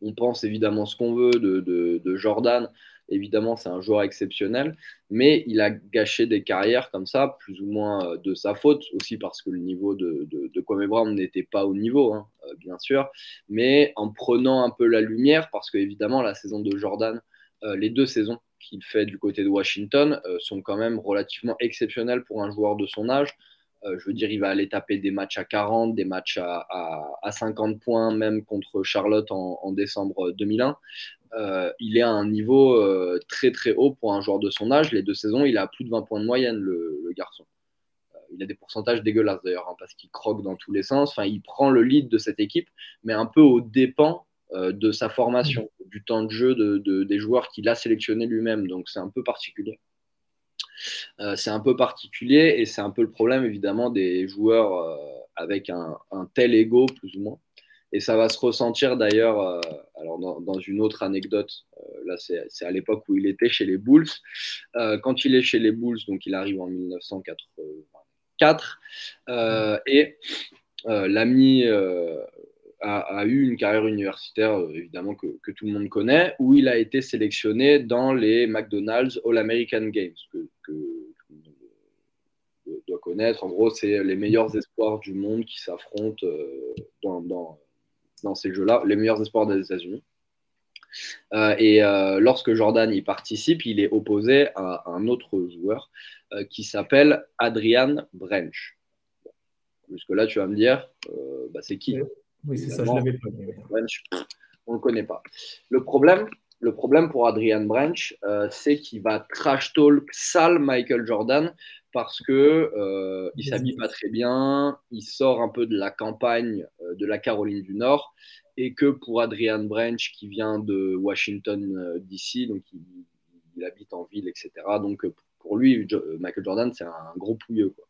on, pense évidemment ce qu'on veut de, de Jordan. Évidemment, c'est un joueur exceptionnel, mais il a gâché des carrières comme ça, plus ou moins euh, de sa faute, aussi parce que le niveau de, de, Kwame Brown n'était pas au niveau, hein, euh, bien sûr, mais en prenant un peu la lumière, parce que évidemment, la saison de Jordan, euh, les deux saisons qu'il fait du côté de Washington sont quand même relativement exceptionnelles pour un joueur de son âge. Je veux dire, il va aller taper des matchs à 40, des matchs à, à, 50 points, même contre Charlotte en, en décembre 2001. Euh, il est à un niveau euh, très très haut pour un joueur de son âge. Les deux saisons, il a plus de 20 points de moyenne, le, garçon. Euh, il a des pourcentages dégueulasses d'ailleurs, hein, parce qu'il croque dans tous les sens. Enfin, il prend le lead de cette équipe, mais un peu au dépens de sa formation, du temps de jeu de, des joueurs qu'il a sélectionnés lui-même. Donc c'est un peu particulier. C'est un peu particulier et c'est un peu le problème évidemment des joueurs avec un, tel ego plus ou moins et ça va se ressentir d'ailleurs, euh, alors dans, une autre anecdote, euh, là c'est à l'époque où il était chez les Bulls. Euh, quand il est chez les Bulls, donc il arrive en 1984, et l'ami a, eu une carrière universitaire, évidemment, que, tout le monde connaît, où il a été sélectionné dans les McDonald's All-American Games, que, que, tout le monde doit connaître. En gros, c'est les meilleurs espoirs du monde qui s'affrontent dans, dans dans ces jeux-là, les meilleurs espoirs des États-Unis. Euh, et euh, lorsque Jordan y participe, il est opposé à un autre joueur euh, qui s'appelle Adrian Branch. Jusque-là, tu vas me dire, bah, c'est qui Oui, c'est ça, je l'avais pas. Branch, on ne le connaît pas. Le problème, le problème pour Adrian Branch, c'est qu'il va trash talk sale Michael Jordan parce que euh, il s'habille pas très bien, il sort un peu de la campagne euh, de la Caroline du Nord, et que pour Adrian Branch qui vient de Washington euh, DC, donc il, habite en ville, etc. Donc pour lui, Michael Jordan, c'est un gros pouilleux. Quoi.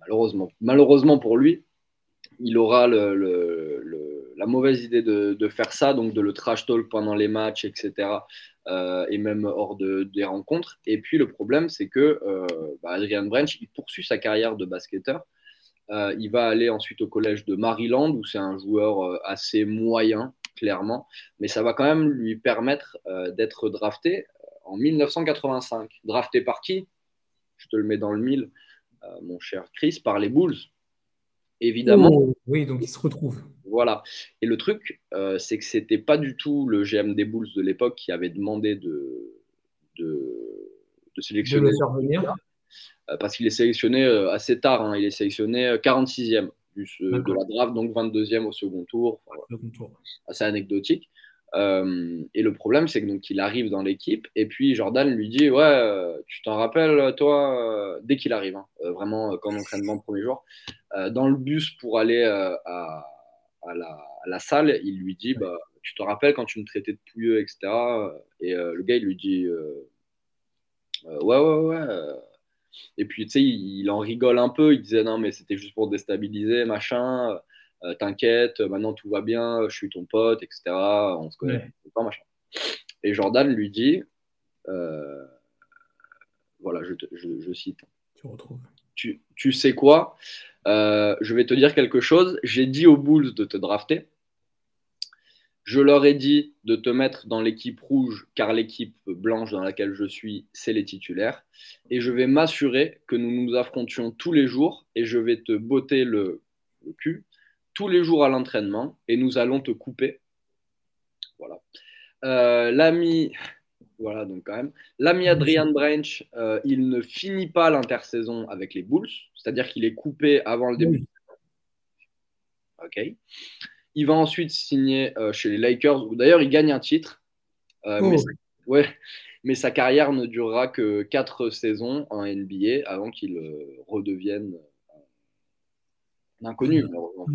malheureusement, malheureusement pour lui, il aura la mauvaise idée de, faire ça, donc de le trash talk pendant les matchs, etc. et même hors des rencontres. Et puis le problème, c'est que bah, Adrian Branch, il poursuit sa carrière de basketteur. il va aller ensuite au collège de Maryland, où c'est un joueur assez moyen, clairement, mais ça va quand même lui permettre d'être drafté en 1985. Drafté par qui? Je te le mets dans le mille, euh, mon cher Chris, par les Bulls. Évidemment. Oh, oui, donc il se retrouve. Voilà. Et le truc, euh, c'est que c'était pas du tout le GM des Bulls de l'époque qui avait demandé de, de, sélectionner. Euh, parce qu'il est sélectionné assez tard. Hein. Il est sélectionné 46e de la draft, donc 22e au second tour. second tour. Assez anecdotique. Euh, et le problème, c'est que donc il arrive dans l'équipe et puis Jordan lui dit ouais, euh, tu t'en rappelles toi euh, dès qu'il arrive, hein, vraiment comme entraînement premier jour, dans le bus pour aller à, la, salle, il lui dit bah tu te rappelles quand tu me traitais de pouilleux, etc. Et le gars il lui dit ouais ouais ouais. Et puis tu sais il, en rigole un peu, il disait non mais c'était juste pour déstabiliser machin. Euh, t'inquiète, maintenant tout va bien, je suis ton pote, etc. On se connaît, machin. Et Jordan lui dit, euh, voilà, je, cite. Tu retrouves. Tu, tu sais quoi euh, Je vais te dire quelque chose. J'ai dit aux Bulls de te drafter. Je leur ai dit de te mettre dans l'équipe rouge, car l'équipe blanche dans laquelle je suis, c'est les titulaires. Et je vais m'assurer que nous nous affrontions tous les jours et je vais te botter le, le cul tous les jours à l'entraînement et nous allons te couper. Voilà. Euh, l'ami, voilà donc quand même, l'ami Adrian Branch, euh, il ne finit pas l'intersaison avec les Bulls, c'est-à-dire qu'il est coupé avant le début. Ok. Il va ensuite signer euh, chez les Lakers, où d'ailleurs il gagne un titre. mais, oh. ouais, mais sa carrière ne durera que quatre saisons en NBA avant qu'il redevienne inconnu.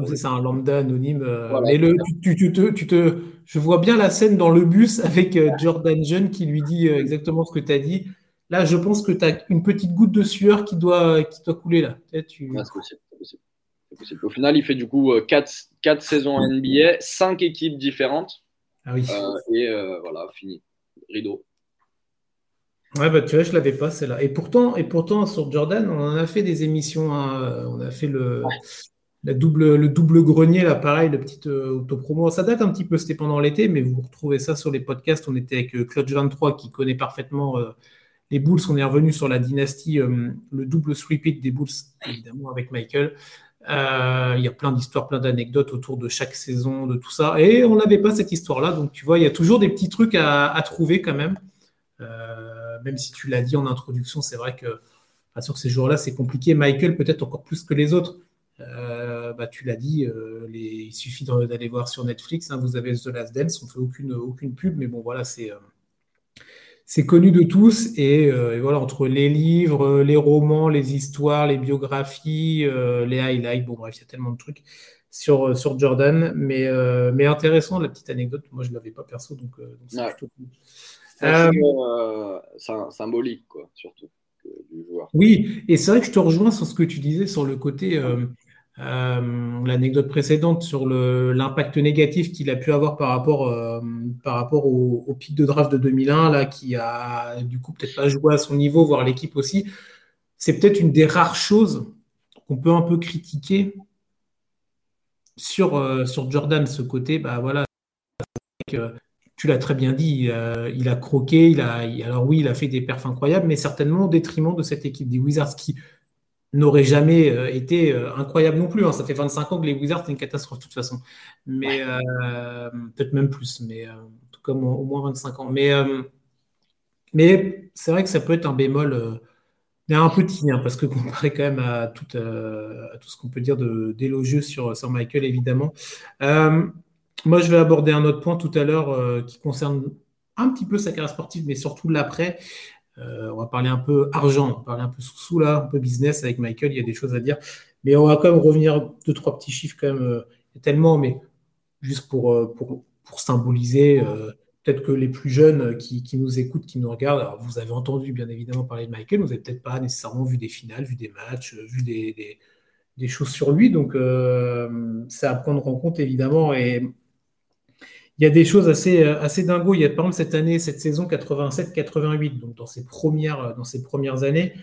C'est ça, un lambda anonyme. Euh, le, tu, tu, te, tu, te, je vois bien la scène dans le bus avec euh, Jordan Jeune qui lui dit euh, exactement ce que tu as dit. Là, je pense que tu as une petite goutte de sueur qui doit, qui doit couler là. Tu... c'est possible, possible. Au final, il fait du coup 4, 4 saisons NBA, 5 équipes différentes. Ah oui. et voilà, fini. Rideau. Ouais, bah, tu vois, je l'avais pas celle-là. Et pourtant, et pourtant, sur Jordan, on en a fait des émissions. Hein. On a fait le, la double, le double grenier, là, pareil, le petit euh, autopromo. Ça date un petit peu, c'était pendant l'été, mais vous retrouvez ça sur les podcasts. On était avec euh, Claude 23 qui connaît parfaitement euh, les Bulls. On est revenu sur la dynastie, le double sweep des Bulls, évidemment, avec Michael. Il y a plein d'histoires, plein d'anecdotes autour de chaque saison, de tout ça. Et on n'avait pas cette histoire-là. Donc, tu vois, il y a toujours des petits trucs à, trouver quand même. Euh, même si tu l'as dit en introduction, c'est vrai que sur ces jours-là, c'est compliqué. Michael, peut-être encore plus que les autres. Euh, bah, tu l'as dit, euh, il suffit d'aller voir sur Netflix. Hein, vous avez The Last Dance, on ne fait aucune, aucune pub, mais bon, voilà, c'est c'est connu de tous. Et, voilà, entre les livres, les romans, les histoires, les biographies, les highlights, bon, bref, il y a tellement de trucs sur, sur Jordan. Mais, mais intéressant, la petite anecdote. Moi, je ne l'avais pas perso, donc, c'est plutôt cool. Euh, euh, symbolique, quoi, surtout, du joueur. Oui, et c'est vrai que je te rejoins sur ce que tu disais sur le côté, euh, l'anecdote précédente, sur l'impact négatif qu'il a pu avoir par rapport, par rapport au, pic de draft de 2001, là, qui a du coup peut-être pas joué à son niveau, voire l'équipe aussi. C'est peut-être une des rares choses qu'on peut un peu critiquer sur, sur Jordan, ce côté, bah voilà, tu l'as très bien dit, il a, croqué, il a, alors oui, il a fait des perfs incroyables, mais certainement au détriment de cette équipe des Wizards qui n'aurait jamais euh, été euh, incroyable non plus. Hein. Ça fait 25 ans que les Wizards, c'est une catastrophe de toute façon. Mais euh, peut-être même plus, mais en tout cas au moins 25 ans. Mais, mais c'est vrai que ça peut être un bémol. mais un petit, hein, parce que comparé quand même à tout, à tout ce qu'on peut dire d'élogieux sur, sur Michael, évidemment. Moi, je vais aborder un autre point tout à l'heure qui concerne un petit peu sa carrière sportive, mais surtout l'après. Euh, on va parler un peu argent, on va parler un peu sous-sous là, un peu business avec Michael, il y a des choses à dire. Mais on va quand même revenir deux, trois petits chiffres quand même, euh, tellement, mais juste pour, pour, symboliser. peut-être que les plus jeunes qui, nous écoutent, qui nous regardent, vous avez entendu bien évidemment parler de Michael, vous n'avez peut-être pas nécessairement vu des finales, vu des matchs, vu des, choses sur lui. Donc, c'est à prendre en compte évidemment. Et il y a des choses assez, assez dingos. Il y a par exemple cette année, cette saison 87-88, donc dans ses premières, dans ses premières années,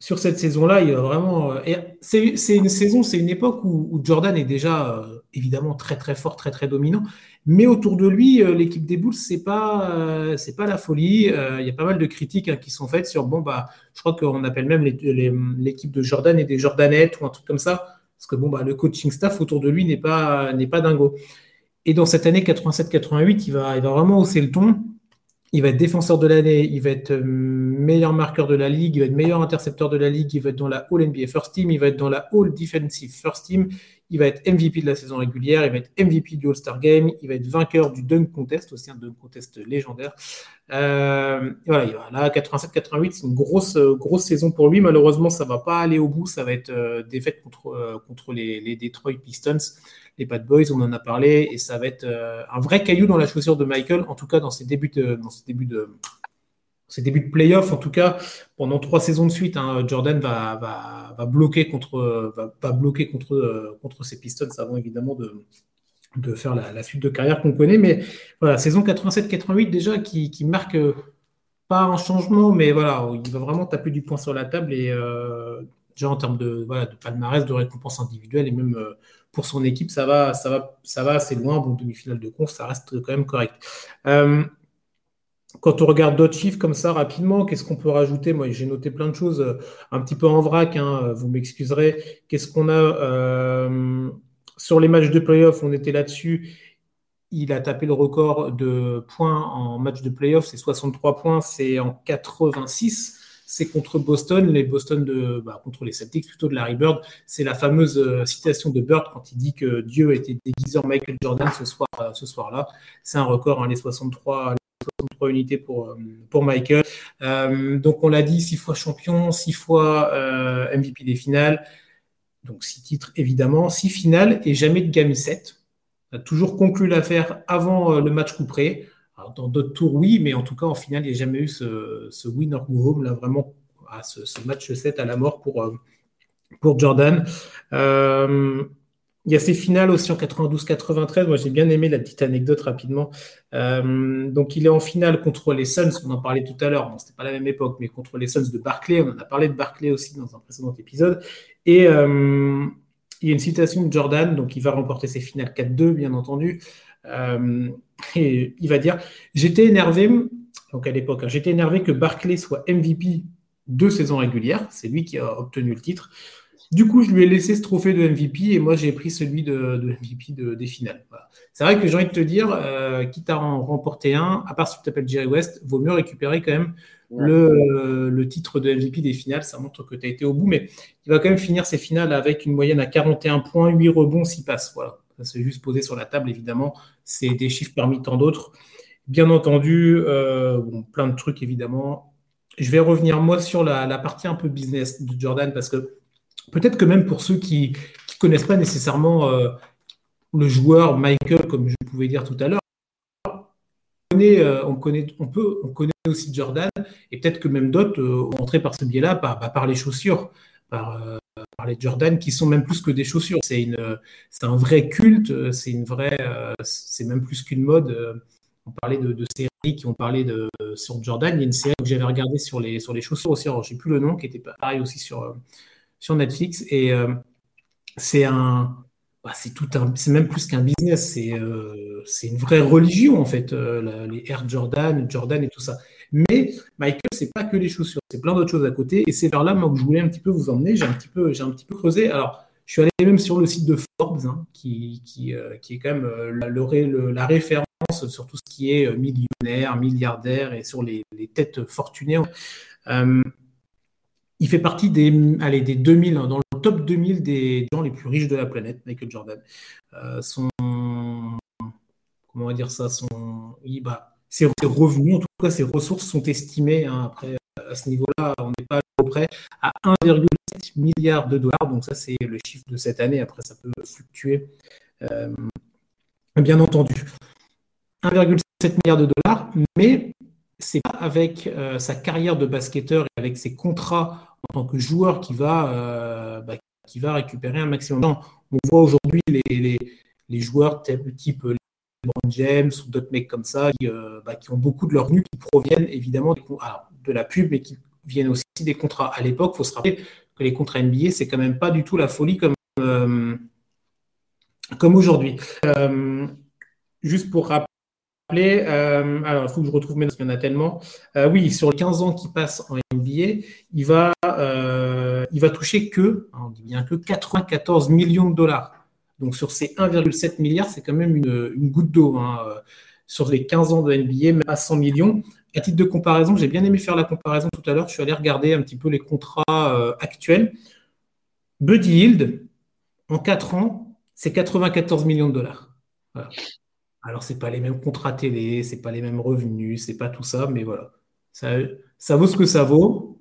sur cette saison-là, il y a vraiment. Euh, c'est une saison, c'est une époque où, Jordan est déjà euh, évidemment très très fort, très très dominant. Mais autour de lui, euh, l'équipe des Bulls, c'est pas pas la folie. il y a pas mal de critiques hein, qui sont faites sur bon bah, je crois qu'on appelle même l'équipe de Jordan et des Jordanettes ou un truc comme ça, parce que bon bah le coaching staff autour de lui n'est pas n'est pas dingo. Et dans cette année 87-88, il va il va vraiment hausser le ton. Il va être défenseur de l'année, il va être euh, meilleur marqueur de la ligue, il va être meilleur intercepteur de la ligue, il va être dans la All NBA First Team, il va être dans la All Defensive First Team, il va être MVP de la saison régulière, il va être MVP du All-Star Game, il va être vainqueur du Dunk Contest, aussi un Dunk Contest légendaire. Euh, voilà, là, 87-88, c'est une grosse, grosse saison pour lui. Malheureusement, ça va pas aller au bout, ça va être euh, défaite contre, contre les, les Detroit Pistons les Bad Boys, on en a parlé, et ça va être euh, un vrai caillou dans la chaussure de Michael, en tout cas dans ses débuts dans ses débuts de, ses débuts de playoff, en tout cas, pendant trois saisons de suite, hein, Jordan va, bloquer contre, va, bloquer contre, contre ses Pistons avant évidemment de, faire la, suite de carrière qu'on connaît. Mais voilà, saison 87-88 déjà qui, marque pas un changement, mais voilà, il va vraiment taper du poing sur la table et euh, déjà en termes de, voilà, de palmarès, de récompenses individuelles et même euh, pour son équipe, ça va, ça va, ça va assez loin. Bon, demi-finale de conf, ça reste quand même correct. Euh, quand on regarde d'autres chiffres comme ça rapidement, qu'est-ce qu'on peut rajouter? Moi, j'ai noté plein de choses euh, un petit peu en vrac, hein, vous m'excuserez. Qu'est-ce qu'on a euh, sur les matchs de playoff On était là-dessus. Il a tapé le record de points en match de playoff, c'est 63 points, c'est en 86 c'est contre Boston, les Boston de, bah, contre les Celtics plutôt de Larry Bird. C'est la fameuse euh, citation de Bird quand il dit que Dieu était déguisé en Michael Jordan ce soir, euh, ce soir-là. C'est un record, hein, les 63, 63 unités pour, euh, pour Michael. donc on l'a dit, six fois champion, six fois MVP des finales. Donc six titres évidemment, six finales et jamais de game 7. a toujours conclu l'affaire avant le match couperé dans d'autres tours, oui, mais en tout cas, en finale, il n'y a jamais eu ce, ce win or go home, là, vraiment, à ce, match 7 à la mort pour, euh, pour Jordan. Euh, il y a ces finales aussi en 92-93. Moi, j'ai bien aimé la petite anecdote rapidement. Euh, donc, il est en finale contre les Suns. On en parlait tout à l'heure. Bon, c'était pas la même époque, mais contre les Suns de Barclay. On en a parlé de Barclay aussi dans un précédent épisode. Et il y a une citation de Jordan. Donc, il va remporter ses finales 4-2, bien entendu. Euh, et il va dire J'étais énervé, donc à l'époque, hein, j'étais énervé que Barclay soit MVP deux saisons régulières. C'est lui qui a obtenu le titre. Du coup, je lui ai laissé ce trophée de MVP et moi, j'ai pris celui de, MVP des finales. C'est vrai que j'ai envie de te dire, euh, quitte à en remporter un, à part si tu t'appelles Jerry West, vaut mieux récupérer quand même le, le, titre de MVP des finales. Ça montre que tu as été au bout, mais il va quand même finir ses finales avec une moyenne à 41 points, 8 rebonds, 6 passes. Voilà. Ça s'est juste posé sur la table, évidemment. C'est des chiffres parmi tant d'autres. Bien entendu, euh, plein de trucs, évidemment. Je vais revenir, moi, sur la, partie un peu business de Jordan, parce que peut-être que même pour ceux qui ne connaissent pas nécessairement euh, le joueur Michael, comme je pouvais dire tout à l'heure, on connaît, euh, peut, on connaît aussi Jordan, et peut-être que même d'autres ont entré par ce biais-là, par, bah, les chaussures, par, les Jordan qui sont même plus que des chaussures. C'est un vrai culte. C'est une vraie, c'est même plus qu'une mode. On parlait de, séries qui ont parlé sur Jordan. Il y a une série que j'avais regardée sur les sur les chaussures aussi. Alors j'ai plus le nom, qui était pareil aussi sur sur Netflix. Et euh, c'est un, bah, c'est tout un, c'est même plus qu'un business. C'est euh, une vraie religion en fait. Euh, les Air Jordan, Jordan et tout ça. Mais Michael, c'est pas que les chaussures, c'est plein d'autres choses à côté. Et c'est vers là moi, que je voulais un petit peu vous emmener. J'ai un petit peu, j'ai un petit peu creusé. Alors, je suis allé même sur le site de Forbes, hein, qui, qui, est quand même le, la référence sur tout ce qui est millionnaire, milliardaire et sur les, les têtes fortunées. Il fait partie des, allez, des 2000, hein, dans le top 2000 des gens les plus riches de la planète, Michael Jordan. son, comment dire ça, son, bah, ses, revenus, en tout cas ses ressources sont estimées, hein, après à ce niveau-là, on n'est pas à peu près à 1,7 milliard de dollars, donc ça c'est le chiffre de cette année, après ça peut fluctuer, euh, bien entendu. 1,7 7 milliards de dollars, mais c'est pas avec euh, sa carrière de basketteur et avec ses contrats tant que joueur qui va, euh, bah, qui va récupérer un maximum. On voit aujourd'hui les, les, joueurs type LeBron James ou d'autres mecs comme ça qui, bah, qui, ont beaucoup de leurs revenus qui proviennent évidemment de la pub, mais qui viennent aussi des contrats. À l'époque, il faut se rappeler que les contrats NBA, c'est quand même pas du tout la folie comme, comme aujourd'hui. juste pour rappeler, euh, alors, il faut que je retrouve mes notes, qu'il y en a tellement. Euh, oui, sur les 15 ans qui passent en NBA, il va, euh, il va toucher que, hein, on dit bien que 94 millions de dollars. Donc, sur ces 1,7 milliard, c'est quand même une, goutte d'eau. Hein, sur les 15 ans de NBA, même à 100 millions. À titre de comparaison, j'ai bien aimé faire la comparaison tout à l'heure. Je suis allé regarder un petit peu les contrats actuels. Buddy Hield, en 4 ans, c'est 94 millions de dollars. Alors, c'est pas les mêmes contrats télé, c'est pas les mêmes revenus, c'est pas tout ça, mais voilà. Ça vaut ce que ça vaut.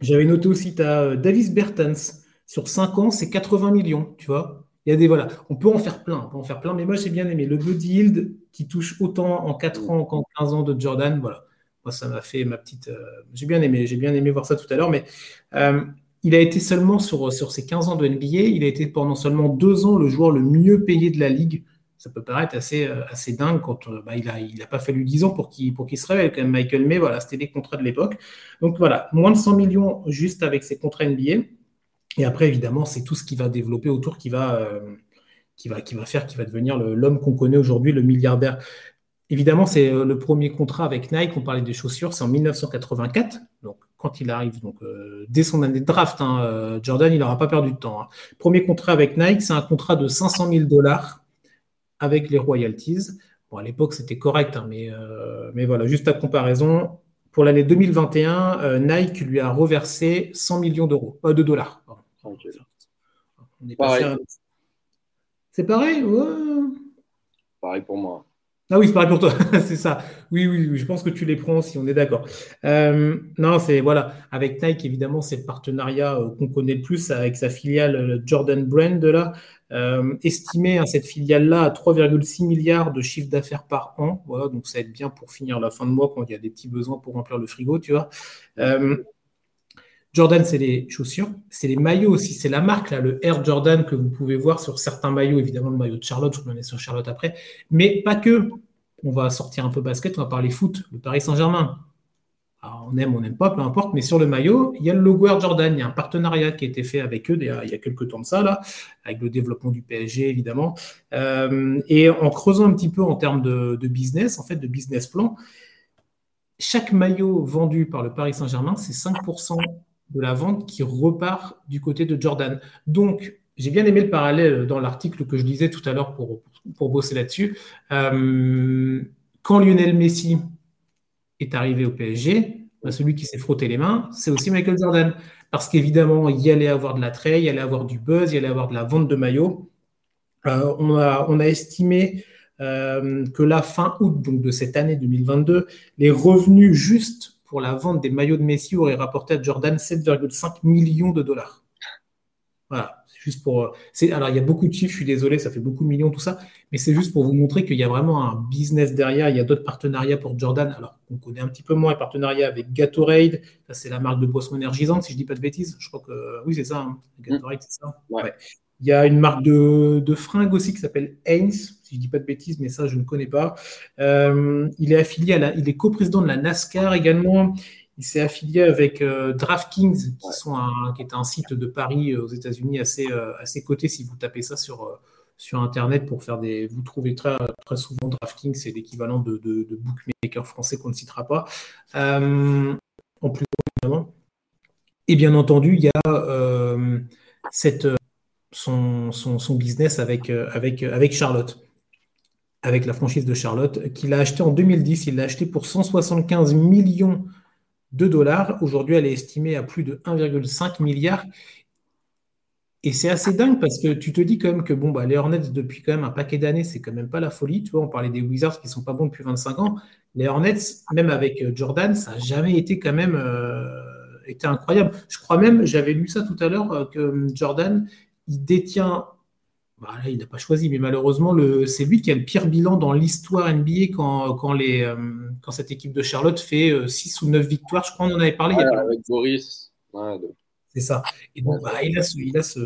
J'avais noté aussi, tu euh, Davis Bertens. Sur 5 ans, c'est 80 millions, tu vois. Il a des, voilà, on peut en faire plein, on peut en faire plein, mais moi, j'ai bien aimé le Buddy Hield qui touche autant en 4 ans qu'en 15 ans de Jordan. Voilà. Moi, ça m'a fait ma petite. Euh, j'ai bien aimé, j'ai bien aimé voir ça tout à l'heure, mais euh, il a été seulement sur, sur ses 15 ans de NBA, il a été pendant seulement 2 ans le joueur le mieux payé de la ligue ça peut paraître assez, euh, dingue quand euh, bah, il n'a pas fallu 10 ans pour qu'il se révèle. Quand Michael May, voilà, c'était des contrats de l'époque. Donc voilà, moins de 100 millions juste avec ses contrats NBA. Et après, évidemment, c'est tout ce qui va développer autour qui va, euh, faire, qui va devenir l'homme qu'on connaît aujourd'hui, le milliardaire. Évidemment, c'est le premier contrat avec Nike. On parlait des chaussures, c'est en 1984. Donc, quand il arrive, donc dès son année de draft, hein, Jordan, il n'aura pas perdu de temps. Hein. Premier contrat avec Nike, c'est un contrat de 500 000 dollars avec les royalties. Bon, à l'époque, c'était correct, hein, mais, euh, mais voilà, juste à comparaison, pour l'année 2021, euh, Nike lui a reversé 100 millions d'euros, euh, de dollars. C'est pareil Pareil pour moi. Ah oui, c'est pareil pour toi, c'est ça. Oui, oui, je pense que tu les prends si on est d'accord. Euh, non, c'est voilà, avec Nike, évidemment, c'est le partenariat qu'on connaît le plus avec sa filiale Jordan Brand, là, euh, estimé à cette filiale-là à 3,6 milliards de chiffre d'affaires par an. Voilà, donc ça aide bien pour finir la fin de mois quand il y a des petits besoins pour remplir le frigo, tu vois. Jordan, c'est les chaussures, c'est les maillots aussi, c'est la marque, là, le Air Jordan que vous pouvez voir sur certains maillots, évidemment le maillot de Charlotte, je reviendrai sur Charlotte après, mais pas que. On va sortir un peu basket, on va parler foot, le Paris Saint-Germain. On aime, on n'aime pas, peu importe, mais sur le maillot, il y a le logo Air Jordan, il y a un partenariat qui a été fait avec eux il y a quelques temps de ça, là, avec le développement du PSG, évidemment. Euh, et en creusant un petit peu en termes de, business, en fait, de business plan, chaque maillot vendu par le Paris Saint-Germain, c'est 5% de la vente qui repart du côté de Jordan. Donc, j'ai bien aimé le parallèle dans l'article que je lisais tout à l'heure pour, pour bosser là-dessus. Euh, quand Lionel Messi est arrivé au PSG, bah, celui qui s'est frotté les mains, c'est aussi Michael Jordan. Parce qu'évidemment, il y allait avoir de l'attrait, il y allait avoir du buzz, il y allait avoir de la vente de maillots. Euh, on, a, estimé euh, que la fin août donc de cette année 2022, les revenus justes pour la vente des maillots de Messi aurait rapporté à Jordan 7,5 millions de dollars. Voilà, juste pour. Euh, alors, il y a beaucoup de chiffres, je suis désolé, ça fait beaucoup de millions, tout ça, mais c'est juste pour vous montrer qu'il y a vraiment un business derrière. Il y a d'autres partenariats pour Jordan. Alors, on connaît un petit peu moins les partenariats avec Gatorade, ça c'est la marque de boisson énergisante, si je ne dis pas de bêtises. Je crois que oui, c'est ça, hein. Gatorade, c'est ça. Ouais. Il y a une marque de, de fringues aussi qui s'appelle Haynes, si je ne dis pas de bêtises, mais ça, je ne connais pas. Euh, il est affilié à la, il est coprésident de la NASCAR également. Il s'est affilié avec euh, DraftKings, qui, sont un, qui est un site de Paris euh, aux États-Unis assez, assez coté. Si vous tapez ça sur, sur Internet pour faire des. Vous trouvez très, très souvent DraftKings, c'est l'équivalent de, de, de bookmaker français qu'on ne citera pas. en plus, évidemment. Et bien entendu, il y a cette son, son, business avec, euh, avec, euh, avec Charlotte, avec la franchise de Charlotte, qu'il a acheté en 2010. Il l'a acheté pour 175 millions de dollars. Aujourd'hui, elle est estimée à plus de 1,5 milliard. Et c'est assez dingue parce que tu te dis quand même que bon, bah, les Hornets, depuis quand même un paquet d'années, c'est quand même pas la folie. Tu vois, on parlait des Wizards qui sont pas bons depuis 25 ans. Les Hornets, même avec euh, Jordan, ça n'a jamais été quand même été incroyable. Je crois même, j'avais lu ça tout à l'heure, que Jordan, il détient Bah, il n'a pas choisi, mais malheureusement, c'est lui qui a le pire bilan dans l'histoire NBA quand, quand, les, euh, quand cette équipe de Charlotte fait 6 ou 9 victoires. Je crois qu'on en avait parlé. avec Boris. C'est ça. Et donc, bah, il a ce, il a ce,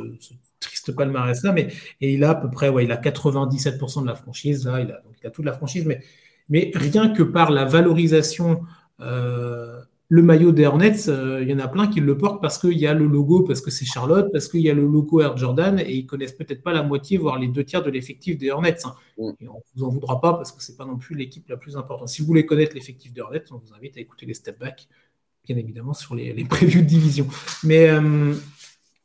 triste palmarès-là, mais et il a à peu près ouais, il a 97% de la franchise. Là, il a, donc, il a toute la franchise, mais, mais rien que par la valorisation. Euh, le maillot des Hornets, euh, il y en a plein qui le portent parce qu'il y a le logo, parce que c'est Charlotte, parce qu'il y a le logo Air Jordan, et ils connaissent peut-être pas la moitié, voire les deux tiers de l'effectif des Hornets. Hein. Mm. Et on vous en voudra pas parce que c'est pas non plus l'équipe la plus importante. Si vous voulez connaître l'effectif des Hornets, on vous invite à écouter les step back, bien évidemment sur les, les previews de division. Mais euh,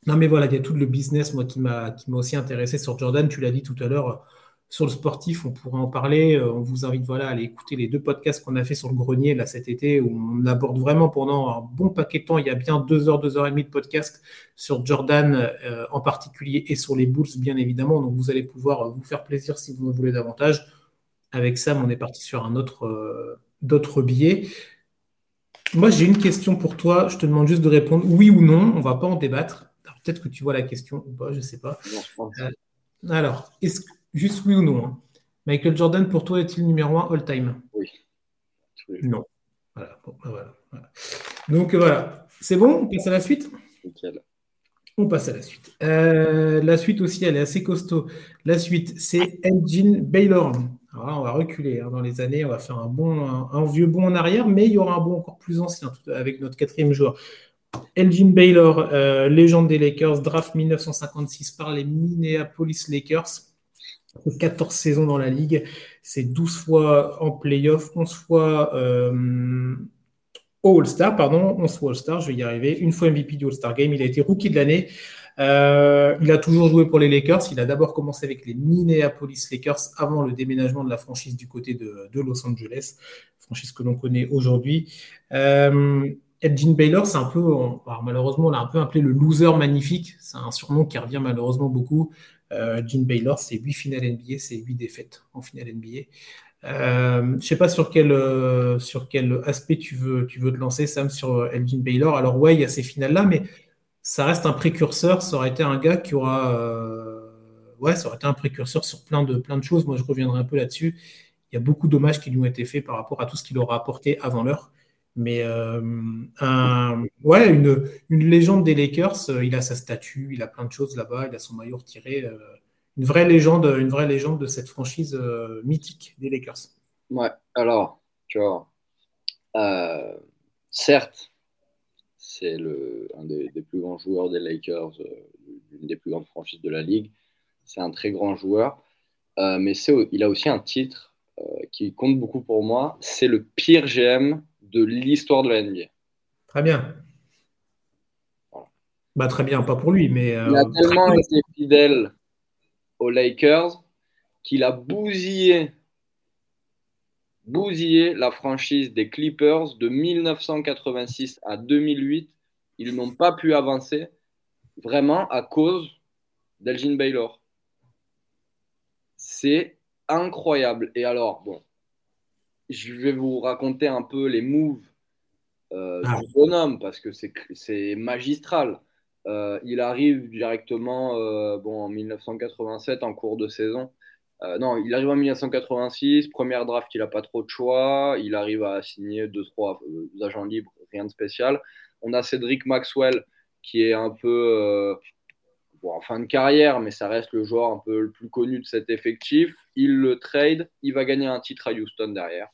non, mais voilà, il y a tout le business moi qui m'a qui m'a aussi intéressé sur Jordan. Tu l'as dit tout à l'heure sur le sportif, on pourrait en parler. Euh, on vous invite voilà, à aller écouter les deux podcasts qu'on a fait sur le grenier là, cet été, où on aborde vraiment pendant un bon paquet de temps. Il y a bien deux heures, deux heures et demie de podcast sur Jordan euh, en particulier et sur les Bulls, bien évidemment. Donc vous allez pouvoir euh, vous faire plaisir si vous en voulez davantage. Avec Sam, on est parti sur un autre d'autres billets. Moi, j'ai une question pour toi. Je te demande juste de répondre oui ou non. On ne va pas en débattre. Peut-être que tu vois la question ou pas, je ne sais pas. alors, est-ce que Juste oui ou non. Hein. Michael Jordan, pour toi, est-il numéro un all-time? Oui. Non. Voilà. Bah Donc voilà. C'est bon? On passe à la suite? On passe à la suite. Euh, la suite aussi, elle est assez costaud. La suite, c'est Elgin Baylor. Alors là, on va reculer hein, dans les années. On va faire un, bon, un, vieux bond en arrière, mais il y aura un bond encore plus ancien avec notre quatrième joueur. Elgin Baylor, euh, légende des Lakers, draft 1956 par les Minneapolis Lakers. 14 saisons dans la ligue, c'est 12 fois en playoff, 11 fois euh, au All-Star, pardon, 11 fois All-Star, je vais y arriver, une fois MVP du All-Star Game, il a été rookie de l'année. Euh, il a toujours joué pour les Lakers. Il a d'abord commencé avec les Minneapolis Lakers avant le déménagement de la franchise du côté de, Los Angeles, franchise que l'on connaît aujourd'hui. Euh, Edgin Baylor, c'est un peu, malheureusement, on l'a un peu appelé le loser magnifique. C'est un surnom qui revient malheureusement beaucoup. Euh, Baylor, c'est 8 finales NBA, c'est 8 défaites en finale NBA. Euh, je ne sais pas sur quel, euh, sur quel aspect tu veux, tu veux te lancer, Sam, sur Elgin Baylor. Alors, ouais, il y a ces finales-là, mais ça reste un précurseur. Ça aurait été un gars qui aura. Euh, ouais, ça aurait été un précurseur sur plein de, plein de choses. Moi, je reviendrai un peu là-dessus. Il y a beaucoup d'hommages qui lui ont été faits par rapport à tout ce qu'il aura apporté avant l'heure. Mais euh, ouais, une, une, légende des Lakers, euh, il a sa statue, il a plein de choses là-bas, il a son maillot retiré. Euh, une vraie légende, une vraie légende de cette franchise mythique des Lakers. Ouais, alors, tu vois, certes, c'est un des, des, plus grands joueurs des Lakers, une des plus grandes franchises de la ligue. C'est un très grand joueur, mais il a aussi un titre qui compte beaucoup pour moi. C'est le pire GM de l'histoire de la NBA. Très bien. Bah, très bien, pas pour lui, mais. Euh, il a tellement été fidèle aux Lakers qu'il a bousillé, bousillé la franchise des Clippers de 1986 à 2008. Ils n'ont pas pu avancer vraiment à cause d'Elgin Baylor. C'est incroyable. Et alors, bon, je vais vous raconter un peu les moves euh, ah. du bonhomme parce que c'est magistral. Euh, il arrive directement euh, bon, en 1987 en cours de saison. non, il arrive en 1986, première draft, il n'a pas trop de choix. Il arrive à signer deux, trois agents libres, rien de spécial. On a Cédric Maxwell qui est un peu en fin de carrière, mais ça reste le joueur un peu le plus connu de cet effectif. Il le trade, il va gagner un titre à Houston derrière.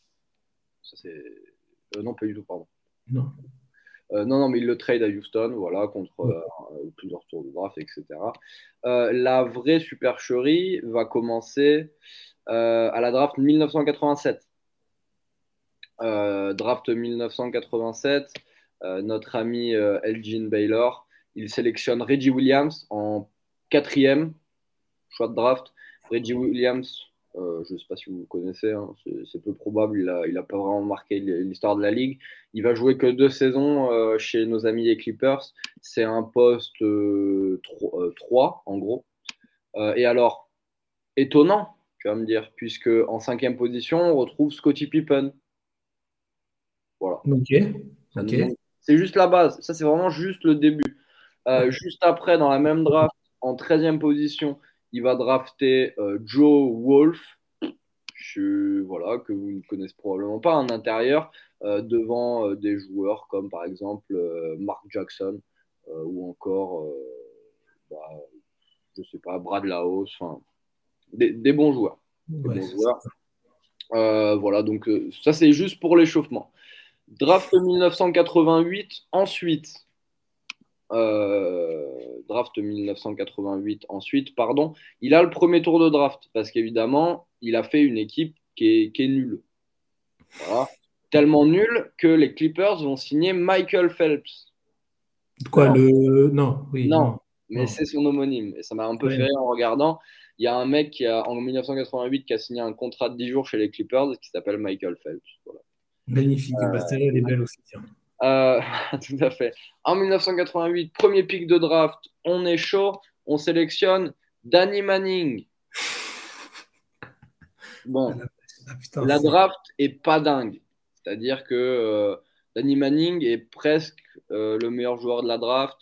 Euh, non, pas du tout, pardon. Non. Euh, non, non, mais il le trade à Houston, voilà, contre euh, plusieurs tours de draft, etc. la vraie supercherie va commencer à la draft 1987. draft 1987, notre ami Elgin Baylor, il sélectionne Reggie Williams en quatrième choix de draft. Reggie Williams, euh, je ne sais pas si vous connaissez, hein, c'est peu probable, il n'a pas vraiment marqué l'histoire de la ligue. Il va jouer que deux saisons euh, chez nos amis les Clippers. C'est un poste 3, euh, en gros. et alors, étonnant, tu vas me dire, puisque en cinquième position, on retrouve Scottie Pippen. Voilà. C'est juste la base. Ça, c'est vraiment juste le début. Juste après, dans la même draft, en 13e position, il va drafter Joe Wolf, voilà, que vous ne connaissez probablement pas, un intérieur, devant des joueurs comme par exemple Mark Jackson ou encore, bah, je sais pas, Brad Laos, enfin, des, bons joueurs. voilà, donc ça c'est juste pour l'échauffement. Draft 1988, ensuite. Euh, draft 1988, ensuite, pardon. Il a le premier tour de draft parce qu'évidemment, il a fait une équipe qui est, nulle. Tellement nulle que les Clippers vont signer Michael Phelps. Quoi, le. Non, oui. Non, mais c'est son homonyme. Et ça m'a un peu fait rire en regardant. Il y a un mec qui a, en 1988 qui a signé un contrat de 10 jours chez les Clippers qui s'appelle Michael Phelps. Voilà. Magnifique, euh, elle est belle aussi. Euh, tout à fait. En 1988, premier pic de draft, on est chaud, on sélectionne Danny Manning. Bon, ah, la draft est pas dingue. C'est-à-dire que euh, Danny Manning est presque le meilleur joueur de la draft.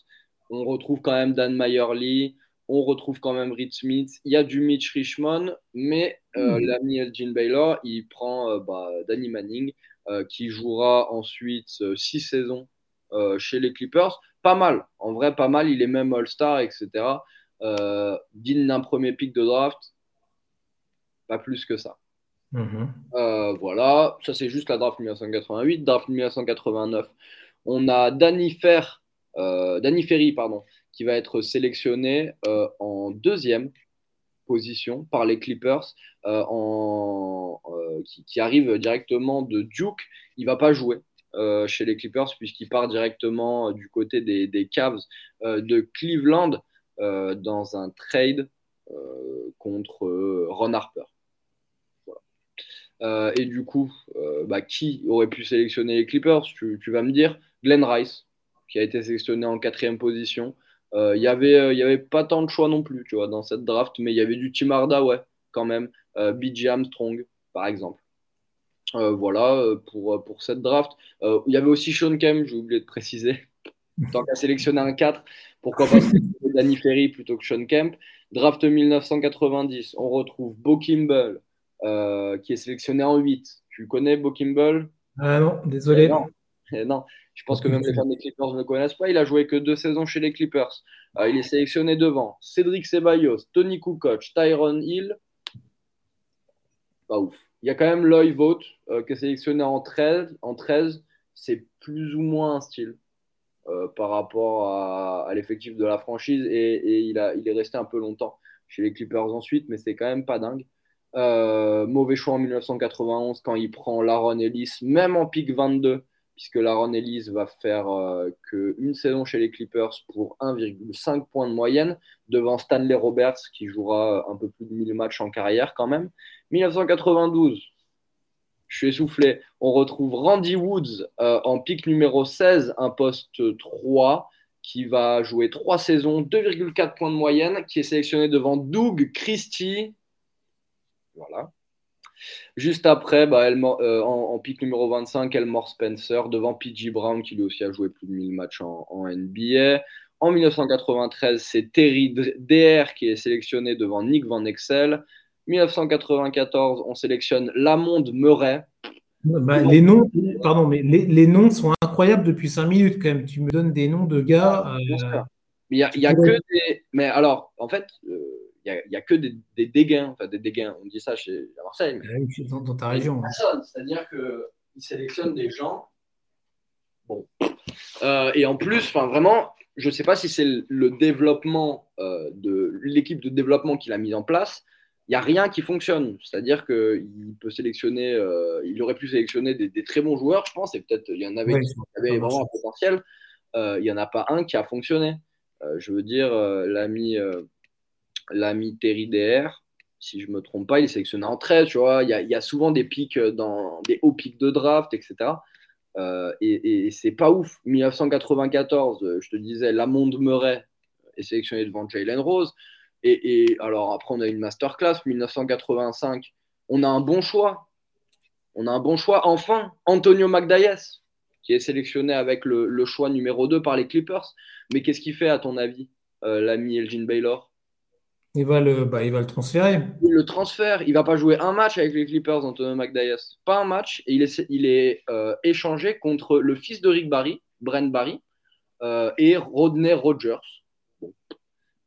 On retrouve quand même Dan Lee, on retrouve quand même Reed Smith. Il y a du Mitch Richmond, mais hmm. l'ami Elgin Baylor, il prend bah, Danny Manning. Euh, qui jouera ensuite euh, six saisons euh, chez les Clippers. Pas mal, en vrai, pas mal. Il est même All-Star, etc. digne d'un premier pick de draft, pas plus que ça. Mhm. voilà, ça c'est juste la draft 1988. Draft 1989, on a Danny, Fer, Danny Ferry pardon, qui va être sélectionné en deuxième position par les Clippers euh, euh, qui, arrive directement de Duke. Il va pas jouer euh, chez les Clippers puisqu'il part directement du côté des, des Cavs de Cleveland dans un trade contre Ron Harper. et du coup, bah, qui aurait pu sélectionner les Clippers? Tu, tu, vas me dire Glenn Rice, qui a été sélectionné en quatrième position. Il euh, n'y avait, euh, y avait pas tant de choix non plus, tu vois, dans cette draft, mais il y avait du Tim Hardaway quand même, euh, BJ Armstrong, par exemple. voilà pour, pour cette draft. Il y avait aussi Sean Kemp, j'ai oublié de préciser. Tant qu'à sélectionner un 4, pourquoi pas sélectionner Danny Ferry plutôt que Sean Kemp. Draft 1990, on retrouve Bo Kimball, qui est sélectionné en 8. Tu connais Bo Kimball? Ah non, désolé. non. Non. Je pense que même les fans des Clippers ne le connaissent pas. Il a joué que deux saisons chez les Clippers. Euh, il est sélectionné devant Cédric Ceballos, Tony Kukoc, Tyron Hill. Pas ouf. Il y a quand même Loy Vote euh, qui est sélectionné en 13. En 13 c'est plus ou moins un style euh, par rapport à, l'effectif de la franchise. Et, il, a, il est resté un peu longtemps chez les Clippers ensuite, mais c'est quand même pas dingue. mauvais choix en 1991 quand il prend Laron Ellis, même en pick 22 puisque Laron Ellis va faire euh, qu'une saison chez les Clippers pour 1,5 points de moyenne, devant Stanley Roberts, qui jouera un peu plus de 1000 matchs en carrière quand même. 1992, je suis essoufflé, on retrouve Randy Woods euh, en pick numéro 16, un poste 3, qui va jouer 3 saisons, 2,4 points de moyenne, qui est sélectionné devant Doug Christie. Voilà. Juste après, bah, euh, en, pic numéro 25, Elmore Spencer devant PG Brown qui lui aussi a joué plus de 1000 matchs en, NBA. En 1993, c'est Terry DR qui est sélectionné devant Nick Van Exel. 1994, on sélectionne Lamonde Murray. Bah, les noms, pardon, mais les, noms sont incroyables depuis 5 minutes quand même. Tu me donnes des noms de gars. Euh, il y a, que des. Mais alors, en fait, euh, n'y a, que des, des, dégains, enfin des dégains, on dit ça chez, à Marseille. Mais dans, dans, ta région. Hein. C'est-à-dire qu'ils sélectionnent des gens. Bon. Euh, et en plus, enfin vraiment, je ne sais pas si c'est le développement euh, de l'équipe de développement qu'il a mis en place. Il n'y a rien qui fonctionne. C'est-à-dire qu'il peut sélectionner, euh, il aurait pu sélectionner des, des, très bons joueurs, je pense, et peut-être il y en avait qui avaient vraiment un potentiel. il n'y en a pas un qui a fonctionné. je veux dire, l'ami l'ami Terry DR, si je ne me trompe pas, il est sélectionné en 13, tu vois. Il y a, souvent des pics euh, dans des hauts pics de draft, etc. Euh, et, c'est pas ouf. 1994, euh, je te disais, Lamonde Murray est sélectionné devant Jalen Rose. Et, alors après, on a une masterclass. 1985, on a un bon choix. On a un bon choix. Enfin, Antonio Magdayes, qui est sélectionné avec le, choix numéro 2 par les Clippers. Mais qu'est-ce qu'il fait, à ton avis, l'ami Elgin Baylor? Il va le, bah, il va le transférer. Il le transfère. Il va pas jouer un match avec les Clippers, Antonio McDyess. Pas un match. Et il est, il est euh, échangé contre le fils de Rick Barry, Brent Barry, euh, et Rodney Rogers.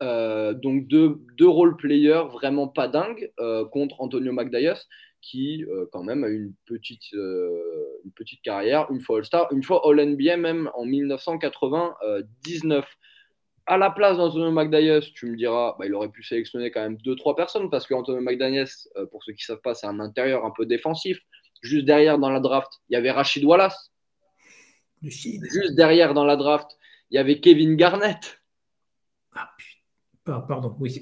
Euh, donc deux, deux role-players vraiment pas dingues contre Antonio McDyess, qui quand même a une petite, une petite carrière, une fois All-Star, une fois All-NBA même en 1999 à la place d'Antonio McDaniels, tu me diras, bah, il aurait pu sélectionner quand même deux, trois personnes parce qu'Antonio McDaniels, euh, pour ceux qui ne savent pas, c'est un intérieur un peu défensif. Juste derrière dans la draft, il y avait Rachid Wallace. Juste derrière dans la draft, il y avait Kevin Garnett. Ah, putain. Pardon, oui.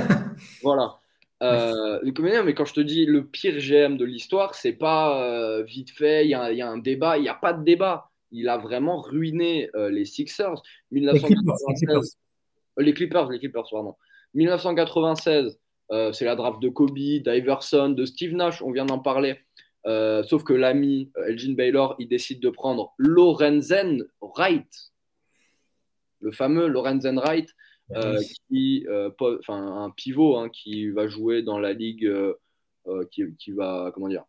voilà. Euh, mais quand je te dis le pire GM de l'histoire, c'est pas euh, vite fait, il y, y, a un débat, il n'y a pas de débat il a vraiment ruiné euh, les Sixers. 1996, les Clippers, les Clippers, pardon. 1996, euh, c'est la draft de Kobe, d'Iverson, de Steve Nash, on vient d'en parler. Euh, sauf que l'ami Elgin Baylor, il décide de prendre Lorenzen Wright, le fameux Lorenzen Wright, qui, enfin un pivot hein, qui va jouer dans la ligue, qui, qui, va, comment dire,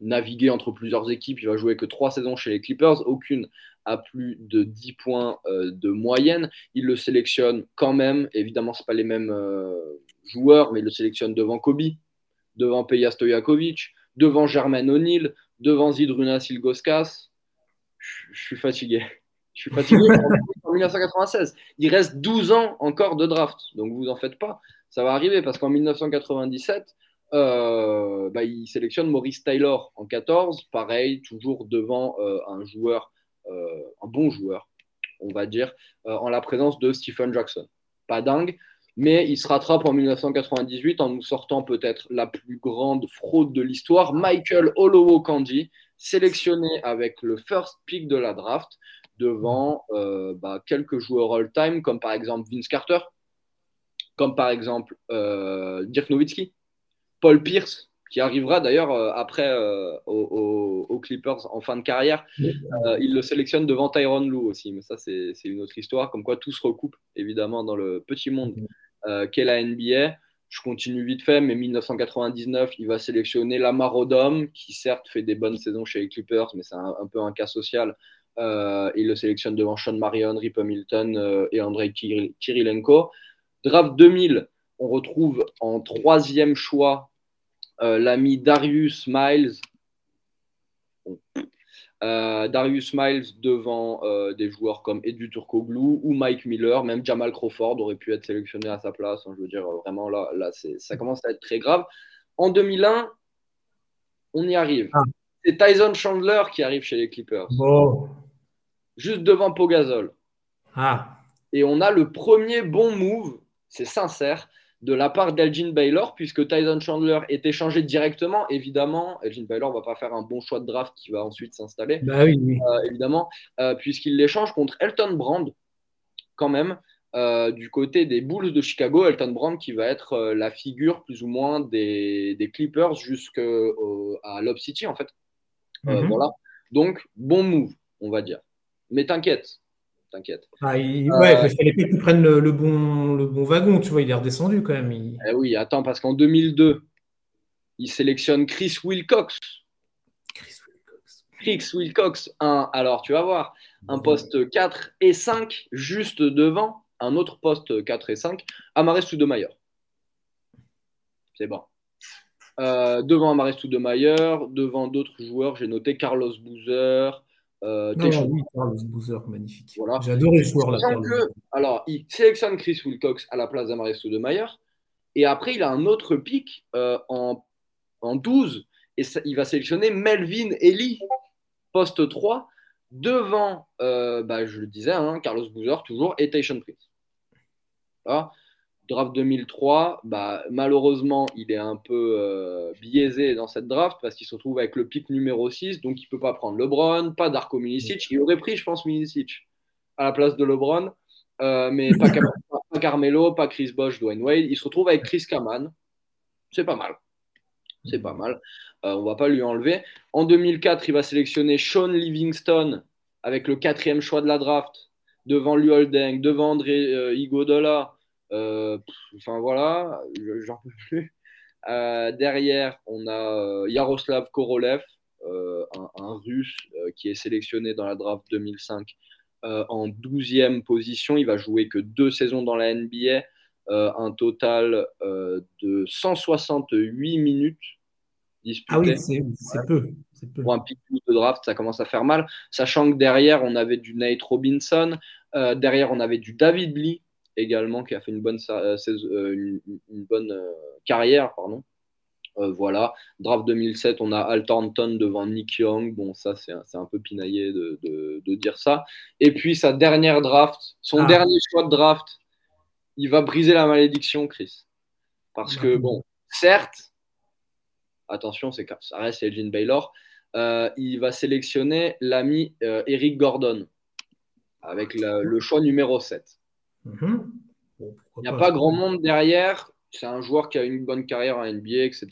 naviguer entre plusieurs équipes. Il va jouer que trois saisons chez les Clippers, aucune à plus de 10 points euh, de moyenne. Il le sélectionne quand même. Évidemment, ce pas les mêmes euh, joueurs, mais il le sélectionne devant Kobe, devant Peja Stojakovic, devant Germain O'Neill, devant Zidruna Silgoskas. Je suis fatigué. Je suis fatigué en 1996. Il reste 12 ans encore de draft, donc vous en faites pas. Ça va arriver parce qu'en 1997, euh, bah, il sélectionne Maurice Taylor en 14, pareil, toujours devant euh, un joueur, euh, un bon joueur, on va dire, en la présence de Stephen Jackson. Pas dingue, mais il se rattrape en 1998 en nous sortant peut-être la plus grande fraude de l'histoire, Michael Olowo Kanji, sélectionné avec le first pick de la draft devant bah, quelques joueurs all-time, comme par exemple Vince Carter, comme par exemple Dirk Nowitzki Paul Pierce, qui arrivera d'ailleurs euh, après euh, aux, Clippers en fin de carrière. Euh, il le sélectionne devant Tyron Lou aussi, mais ça c'est une autre histoire, comme quoi tout se recoupe évidemment dans le petit monde qu'est la NBA. Je continue vite fait, mais 1999, il va sélectionner Lamar Odom, qui certes fait des bonnes saisons chez les Clippers, mais c'est un, peu un cas social. il le sélectionne devant Sean Marion, Rip Hamilton et Andrei Kirilenko. Draft 2000, on retrouve en troisième choix euh, l'ami Darius Miles. Euh, Darius Miles devant euh, des joueurs comme Edu Turkoglu ou Mike Miller, même Jamal Crawford aurait pu être sélectionné à sa place. Hein, je veux dire, vraiment, là, là ça commence à être très grave. En 2001, on y arrive. Ah. C'est Tyson Chandler qui arrive chez les Clippers. Juste devant Pogazol. Ah. Et on a le premier bon move, c'est sincère, de la part d'Elgin Baylor, puisque Tyson Chandler est échangé directement. Évidemment, Elgin Baylor ne va pas faire un bon choix de draft qui va ensuite s'installer, bah oui, euh, évidemment, euh, puisqu'il l'échange contre Elton Brand, quand même, euh, du côté des Bulls de Chicago. Elton Brand qui va être la figure plus ou moins des, Clippers jusqu'à Lob City, en fait. Mhm. Voilà. Donc, bon move, on va dire. Mais t'inquiète, t'inquiète. Ah, il... Euh, ouais, il fallait qu'il prenne le, bon, le bon wagon, tu vois, il est redescendu quand même. Eh oui, attends, parce qu'en 2002, il sélectionne Chris Wilcox. Chris Wilcox. Chris Wilcox, un, alors tu vas voir, un poste 4 et 5 juste devant un autre poste 4 et 5, Amares Stoudemire. C'est bon. Euh, devant Amares Stoudemire, devant d'autres joueurs, j'ai noté Carlos Boozer, euh, Boozer, magnifique. Voilà. J'ai adoré ce joueur-là. Alors, il sélectionne Chris Wilcox à la place d'Amaris Meyer Et après, il a un autre pic euh, en, en 12. Et il va sélectionner Melvin Ely, poste 3, devant, euh, bah, je le disais, hein, Carlos Boozer, toujours, et Tayshaun Prince. Voilà draft 2003, bah, malheureusement, il est un peu euh, biaisé dans cette draft parce qu'il se retrouve avec le pick numéro 6, donc il ne peut pas prendre LeBron, pas Darko Milicic. Il aurait pris, je pense, Milicic à la place de LeBron, euh, mais pas, Carmelo, pas Chris Bosh, Dwayne Wade. Il se retrouve avec Chris Kaman. C'est pas mal. C'est pas mal. Euh, on va pas lui enlever. En 2004, il va sélectionner Sean Livingston avec le quatrième choix de la draft devant Liu Holding, devant André Igodola enfin voilà, j'en peux plus. derrière, on a Yaroslav Korolev, un, un, russe qui est sélectionné dans la draft 2005 en 12e position. Il va jouer que deux saisons dans la NBA. Euh, un total euh, de 168 minutes disputées. Ah oui, c'est peu, Pour un pic de draft, ça commence à faire mal. Sachant que derrière, on avait du Nate Robinson, euh, derrière, on avait du David Lee également, qui a fait une bonne, une, bonne carrière. Pardon. voilà. Draft 2007, on a Al Thornton devant Nick Young. Bon, ça, c'est un, peu pinaillé de, de, dire ça. Et puis, sa dernière draft, son ah. dernier choix de draft, il va briser la malédiction, Chris. Parce que, bon, certes, attention, c'est ça reste Elgin Baylor, euh, il va sélectionner l'ami euh, Eric Gordon avec le choix numéro 7. Mm-hmm. il n'y a pas, grand monde derrière. C'est un joueur qui a une bonne carrière en NBA, etc.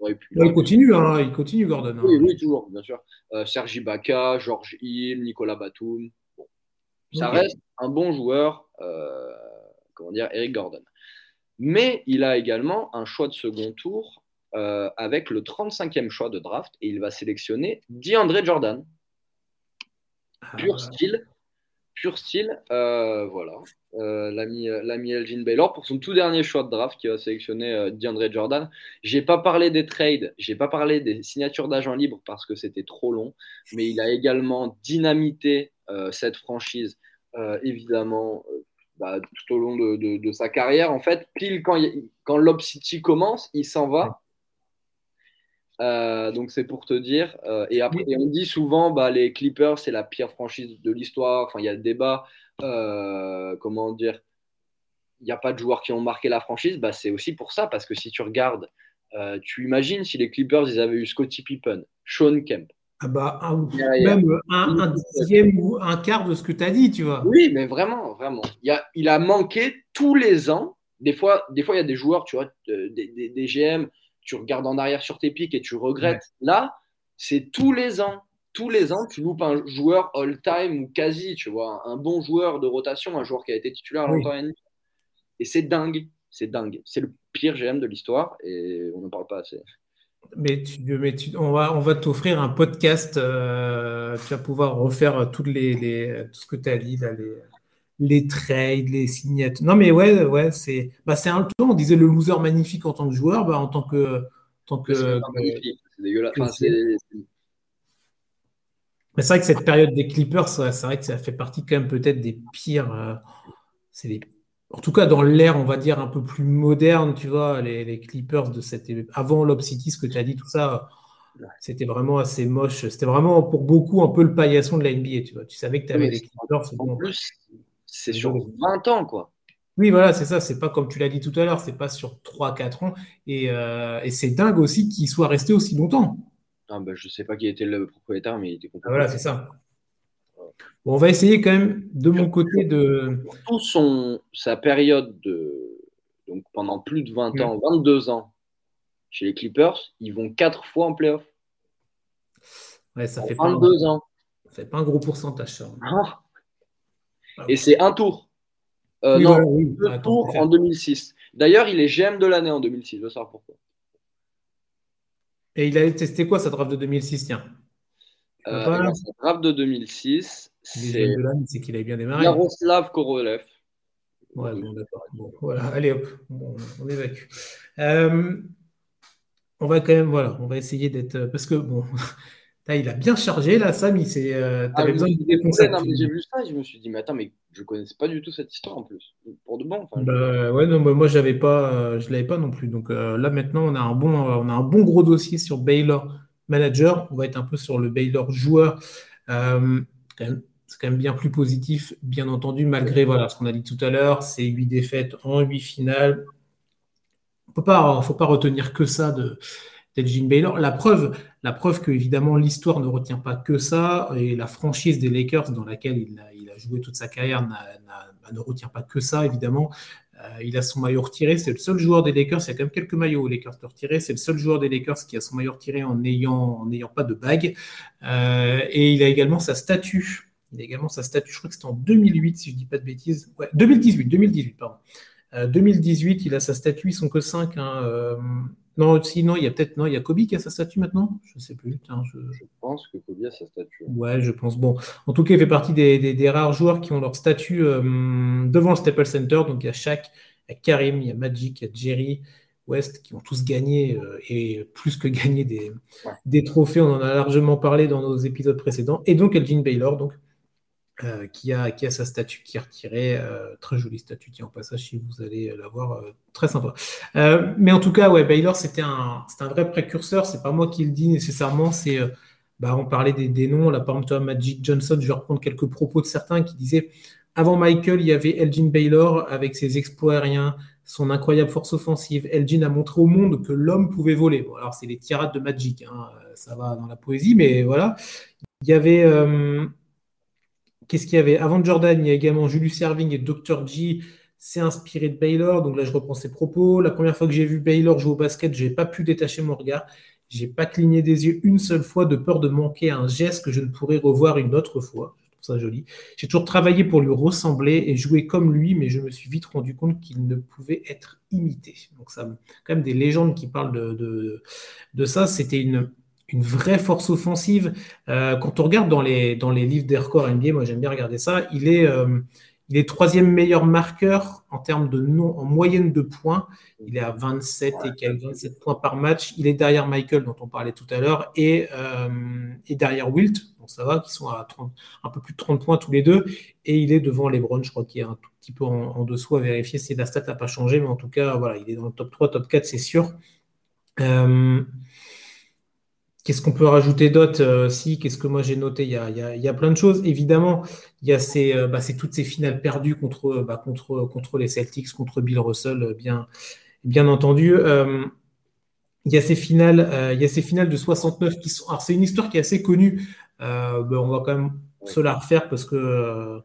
il continue, hein, il continue, Gordon. Hein. Oui, toujours, bien sûr. Euh, Sergi Baca, George Hill, Nicolas Batum. Ça reste un bon joueur. Euh, comment dire, Eric Gordon. Mais il a également un choix de second tour euh, avec le 35e choix de draft et il va sélectionner DeAndre Jordan. Ah. Pur style, pur style, euh, voilà. Euh, l'ami Elgin Baylor pour son tout dernier choix de draft qui va sélectionner DeAndre Jordan. J'ai pas parlé des trades, j'ai pas parlé des signatures d'agents libres parce que c'était trop long, mais il a également dynamité cette franchise, évidemment, bah, tout au long de, sa carrière. En fait, pile quand, quand Lob City commence, il s'en va. Euh, donc c'est pour te dire. Euh, et après, on dit souvent, bah, les Clippers, c'est la pire franchise de l'histoire. Enfin, il y a le débat. Euh, comment dire Il n'y a pas de joueurs qui ont marqué la franchise. Bah, c'est aussi pour ça, parce que si tu regardes, tu imagines si les Clippers, ils avaient eu Scottie Pippen, Sean Kemp, ah bah, un, même un, dixième ou un quart de ce que tu as dit, tu vois. Oui, mais vraiment, vraiment. Il a, il a manqué tous les ans. Des fois, des fois, il y a des joueurs, tu vois, des, des, GM, tu regardes en arrière sur tes pics et tu regrettes. Là, c'est tous les ans. Tous les ans, tu loupes un joueur all-time ou quasi, tu vois, un bon joueur de rotation, un joueur qui a été titulaire longtemps et Et c'est dingue, c'est dingue. C'est le pire GM de l'histoire et on n'en parle pas assez. Mais, tu, mais on va, on va t'offrir un podcast. Euh, tu vas pouvoir refaire toutes les, tout ce que tu as dit, les, les trades, les signatures. Non, mais ouais, ouais c'est bah, un temps. On disait le loser magnifique en tant que joueur, bah, en tant que. Tant que c'est dégueulasse. c'est vrai que cette période des Clippers, c'est vrai que ça fait partie quand même peut-être des pires. Euh, c'est les en tout cas dans l'ère, on va dire, un peu plus moderne, tu vois, les, Clippers de cette. Avant Lob City, ce que tu as dit, tout ça, c'était vraiment assez moche. C'était vraiment pour beaucoup un peu le paillasson de la NBA, tu vois. Tu savais que tu avais des Clippers. En plus, c'est sur 20 ans, quoi. Oui, voilà, c'est ça. C'est pas comme tu l'as dit tout à l'heure, c'est pas sur 3-4 ans. Euh, et, c'est dingue aussi qu'il soit resté aussi longtemps. Ah, bah, je sais pas qui était le propriétaire, mais il était ah, voilà, c'est ça on va essayer quand même de mon côté de. Tout son, sa période de. Donc pendant plus de 20 ans, 22 ans chez les Clippers, ils vont 4 fois en playoff. Ouais, ça fait 22 ans. Ça fait pas un gros pourcentage, ça. Ah. Et c'est un tour. Euh, non, deux tours en 2006. D'ailleurs, il est GM de l'année en 2006. Je veux savoir pourquoi. Et il a testé quoi sa draft de 2006 Tiens? Euh, sa draft de 2006, c'est qu'il a bien démarré. Yaroslav Korolev. Ouais, bon, d'accord. Bon, voilà, allez hop, on évacue. Euh, on va quand même, voilà, on va essayer d'être. Euh, parce que, bon, il a bien chargé là, Sam. Il s'est. Euh, ah, besoin de J'ai vu ça et je me suis dit, mais attends, mais je connaissais pas du tout cette histoire en plus. Pour de bon. Bah, ouais, non, moi, j'avais pas, je l'avais pas non plus. Donc là, maintenant, on a un bon, on a un bon gros dossier sur Baylor manager. On va être un peu sur le Baylor joueur. Euh, c'est quand même bien plus positif, bien entendu, malgré voilà, ce qu'on a dit tout à l'heure, c'est 8 défaites en 8 finales. Il ne faut pas retenir que ça de d'Elgin Baylor. La preuve, la preuve que évidemment l'histoire ne retient pas que ça, et la franchise des Lakers dans laquelle il a, joué toute sa carrière ne retient pas que ça, évidemment. Euh, il a son maillot retiré, c'est le seul joueur des Lakers, il y a quand même quelques maillots aux Lakers de retirer, c'est le seul joueur des Lakers qui a son maillot retiré en n'ayant pas de bague. Euh, et il a également sa statue Il a également sa statue, je crois que c'était en 2008, si je ne dis pas de bêtises. Ouais, 2018, 2018, pardon. 2018, il a sa statue, ils sont que 5. Hein, non, sinon, il y a peut-être. Non, il y a Kobe qui a sa statue maintenant? Je ne sais plus. je... pense que Kobe a sa statue. Ouais, je pense. Bon, en tout cas, il fait partie des, rares joueurs qui ont leur statue devant le Staples Center. Donc, il y a Shaq, il y a Karim, il y a Magic, il y a Jerry, West, qui ont tous gagné euh, et plus que gagné des, des, trophées. On en a largement parlé dans nos épisodes précédents. Et donc Elgin Baylor, donc, euh, qui, a, qui a sa statue qui est retirée. Euh, très jolie statue qui en passage si vous allez la voir. très sympa. mais en tout cas, ouais, Baylor, c'était un, un vrai précurseur. C'est pas moi qui le dis nécessairement. C'est, bah, on parlait des, des noms. Là, par exemple, Magic Johnson, je vais reprendre quelques propos de certains qui disaient avant Michael, il y avait Elgin Baylor avec ses exploits aériens, son incroyable force offensive. Elgin a montré au monde que l'homme pouvait voler. Alors, c'est les tirades de Magic, hein, ça va dans la poésie, mais voilà. Il y avait. Qu'est-ce qu'il y avait? Avant Jordan, il y a également Julius Serving et Dr. G s'est inspiré de Baylor. Donc là, je reprends ses propos. La première fois que j'ai vu Baylor jouer au basket, je n'ai pas pu détacher mon regard. J'ai pas cligné des yeux une seule fois de peur de manquer un geste que je ne pourrais revoir une autre fois ça joli. J'ai toujours travaillé pour lui ressembler et jouer comme lui, mais je me suis vite rendu compte qu'il ne pouvait être imité. Donc ça, quand même des légendes qui parlent de, de, ça. C'était une, une vraie force offensive. Euh, quand on regarde dans les, dans les livres des records NBA, moi j'aime bien regarder ça, il est, euh, il est troisième meilleur marqueur en termes de en moyenne de points. Il est à 27 et quelques 27 points par match. Il est derrière Michael, dont on parlait tout à l'heure, et, euh, et derrière Wilt, ça va, qui sont à un peu plus de 30 points tous les deux. Et il est devant LeBron, je crois qu'il est un tout petit peu en, dessous à vérifier si la stat n'a pas changé, mais en tout cas, voilà, il est dans le top 3, top 4, c'est sûr. Qu'est-ce qu'on peut rajouter d'autre euh, Si, qu'est-ce que moi j'ai noté? Il y, a, plein de choses. Évidemment, il y a ces, euh, bah, toutes ces finales perdues contre, bah, contre, contre les Celtics, contre Bill Russell, bien, bien entendu il y a ces finales, il y a ces finales de 69 qui sont. Alors, c'est une histoire qui est assez connue. Euh, ben, on va quand même se la refaire parce que euh,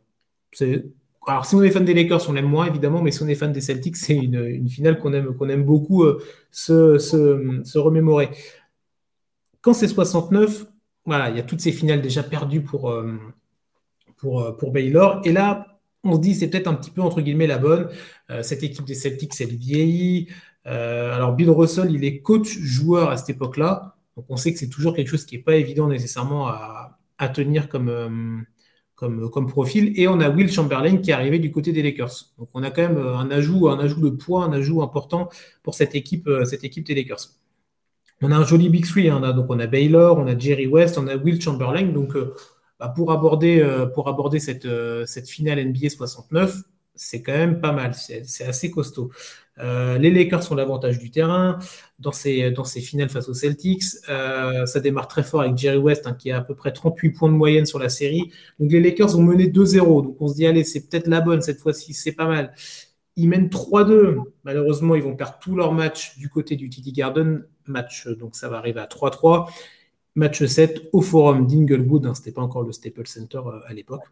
c'est. Alors, si on est fan des Lakers, on l'aime moins évidemment, mais si on est fan des Celtics, c'est une, finale qu'on aime, qu'on aime beaucoup euh, se, se, remémorer. Quand c'est 69, voilà, il y a toutes ces finales déjà perdues pour, pour, pour Baylor. Et là, on se dit c'est peut-être un petit peu entre guillemets la bonne. cette équipe des Celtics, elle vieillit. alors Bill Russell, il est coach joueur à cette époque-là. Donc on sait que c'est toujours quelque chose qui n'est pas évident nécessairement à, tenir comme, euh, profil. Et on a Will Chamberlain qui est arrivé du côté des Lakers. Donc on a quand même euh, un ajout, de poids, un ajout important pour cette équipe, euh, cette équipe des Lakers. On a un joli Big Three. Hein. donc on a Baylor, on a Jerry West, on a Will Chamberlain. Donc bah, pour aborder, pour aborder cette, cette finale NBA 69, c'est quand même pas mal. C'est assez costaud. Euh, les Lakers ont l'avantage du terrain dans ces, finales face aux Celtics. Euh, ça démarre très fort avec Jerry West hein, qui a à peu près 38 points de moyenne sur la série. Donc les Lakers ont mené 2-0. Donc on se dit, allez, c'est peut-être la bonne cette fois-ci, c'est pas mal. Ils mènent 3-2. Malheureusement, ils vont perdre tous leurs matchs du côté du TD Garden. Match, donc ça va arriver à 3-3. Match 7 au forum d'Inglewood. Hein, C'était pas encore le Staples Center euh, à l'époque.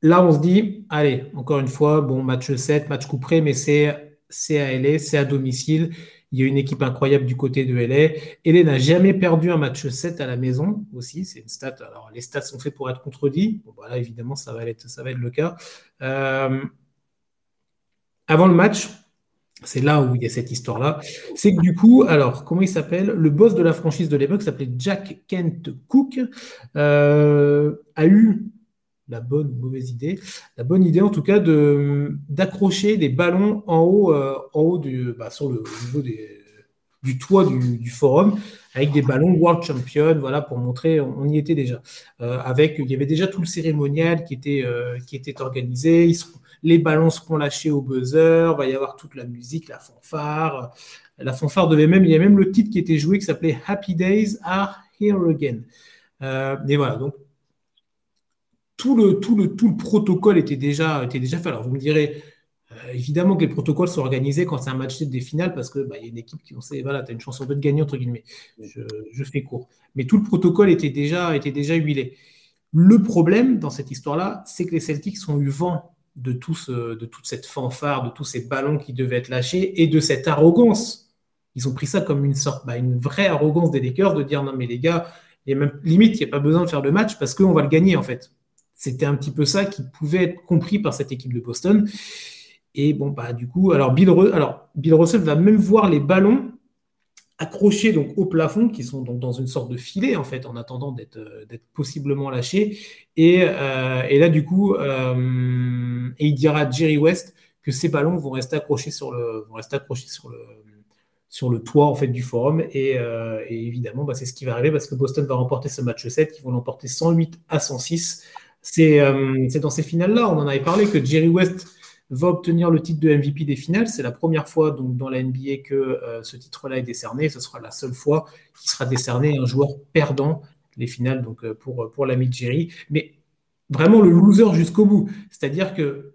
Là, on se dit, allez, encore une fois, bon, match 7, match couperé, mais c'est à LA, c'est à domicile. Il y a une équipe incroyable du côté de LA. LA n'a jamais perdu un match 7 à la maison aussi. C'est une stat. Alors, les stats sont faits pour être contredits. Bon, voilà, évidemment, ça va être, ça va être le cas. Euh, avant le match, c'est là où il y a cette histoire-là. C'est que du coup, alors, comment il s'appelle? Le boss de la franchise de l'époque s'appelait Jack Kent Cook, euh, a eu la bonne ou mauvaise idée, la bonne idée en tout cas de d'accrocher des ballons en haut, euh, en du, bah, du toit du, forum avec des ballons World Champion, voilà pour montrer on, y était déjà. Euh, avec il y avait déjà tout le cérémonial qui était organisé. Les ballons seront lâchés au buzzer, va y avoir toute la musique, la fanfare. La fanfare devait même, il y a même le titre qui était joué qui s'appelait Happy Days Are Here Again. mais voilà, donc tout le, tout le, tout le protocole était déjà, était déjà fait. Alors vous me direz, euh, évidemment que les protocoles sont organisés quand c'est un match des finales parce que bah, y a une équipe qui on sait, voilà, tu as une chance de gagner entre guillemets. Je, fais court. Mais tout le protocole était déjà, était déjà huilé. Le problème dans cette histoire-là, c'est que les Celtics ont eu vent de, de toute cette fanfare, de tous ces ballons qui devaient être lâchés et de cette arrogance. Ils ont pris ça comme une sorte, bah, une vraie arrogance des Lakers de dire non mais les gars, même, limite, il n'y a pas besoin de faire le match parce qu'on va le gagner en fait. c'était un petit peu ça qui pouvait être compris par cette équipe de Boston. Et bon, bah, du coup, alors Bill, alors, Bill Russell va même voir les ballons accrochés donc au plafond, qui sont donc dans une sorte de filet en fait, en attendant d'être euh, possiblement lâchés. Et, euh, et, là, du coup, euh, et il dira à Jerry West que ces ballons vont rester accrochés sur le, vont rester accrochés sur le, sur le toit en fait du forum. Et, et évidemment, bah, c'est ce qui va arriver parce que Boston va remporter ce match 7, ils vont l'emporter 108 à 106. C'est dans ces finales-là, on en avait parlé, que Jerry West va obtenir le titre de MVP des finales. C'est la première fois donc, dans la NBA que euh, ce titre-là est décerné. Ce sera la seule fois qu'il sera décerné un joueur perdant les finales donc, euh, pour, pour l'ami Jerry. Mais vraiment le loser jusqu'au bout. C'est-à-dire que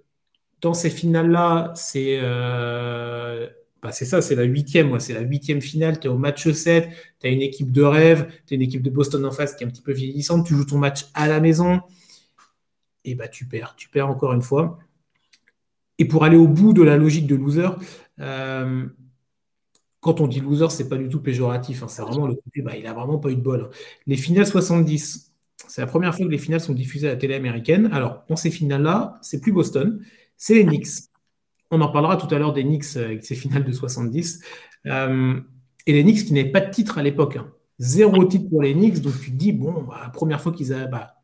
dans ces finales-là, c'est euh, bah, c'est ça, c'est la huitième. C'est la huitième finale. Tu es au match 7, tu as une équipe de rêve, tu as une équipe de Boston en face qui est un petit peu vieillissante. Tu joues ton match à la maison. Et bah tu perds, tu perds encore une fois. Et pour aller au bout de la logique de loser, euh, quand on dit loser, c'est pas du tout péjoratif. Hein. c'est vraiment le côté, bah, il a vraiment pas eu de bol. Hein. Les finales 70, c'est la première fois que les finales sont diffusées à la télé américaine. Alors, dans ces finales-là, c'est plus Boston, c'est les Knicks. On en parlera tout à l'heure des Knicks euh, avec ces finales de 70. Euh, et les Knicks qui n'avaient pas de titre à l'époque. Hein. Zéro titre pour les Knicks. Donc, tu te dis, bon, bah, première fois qu'ils a, bah,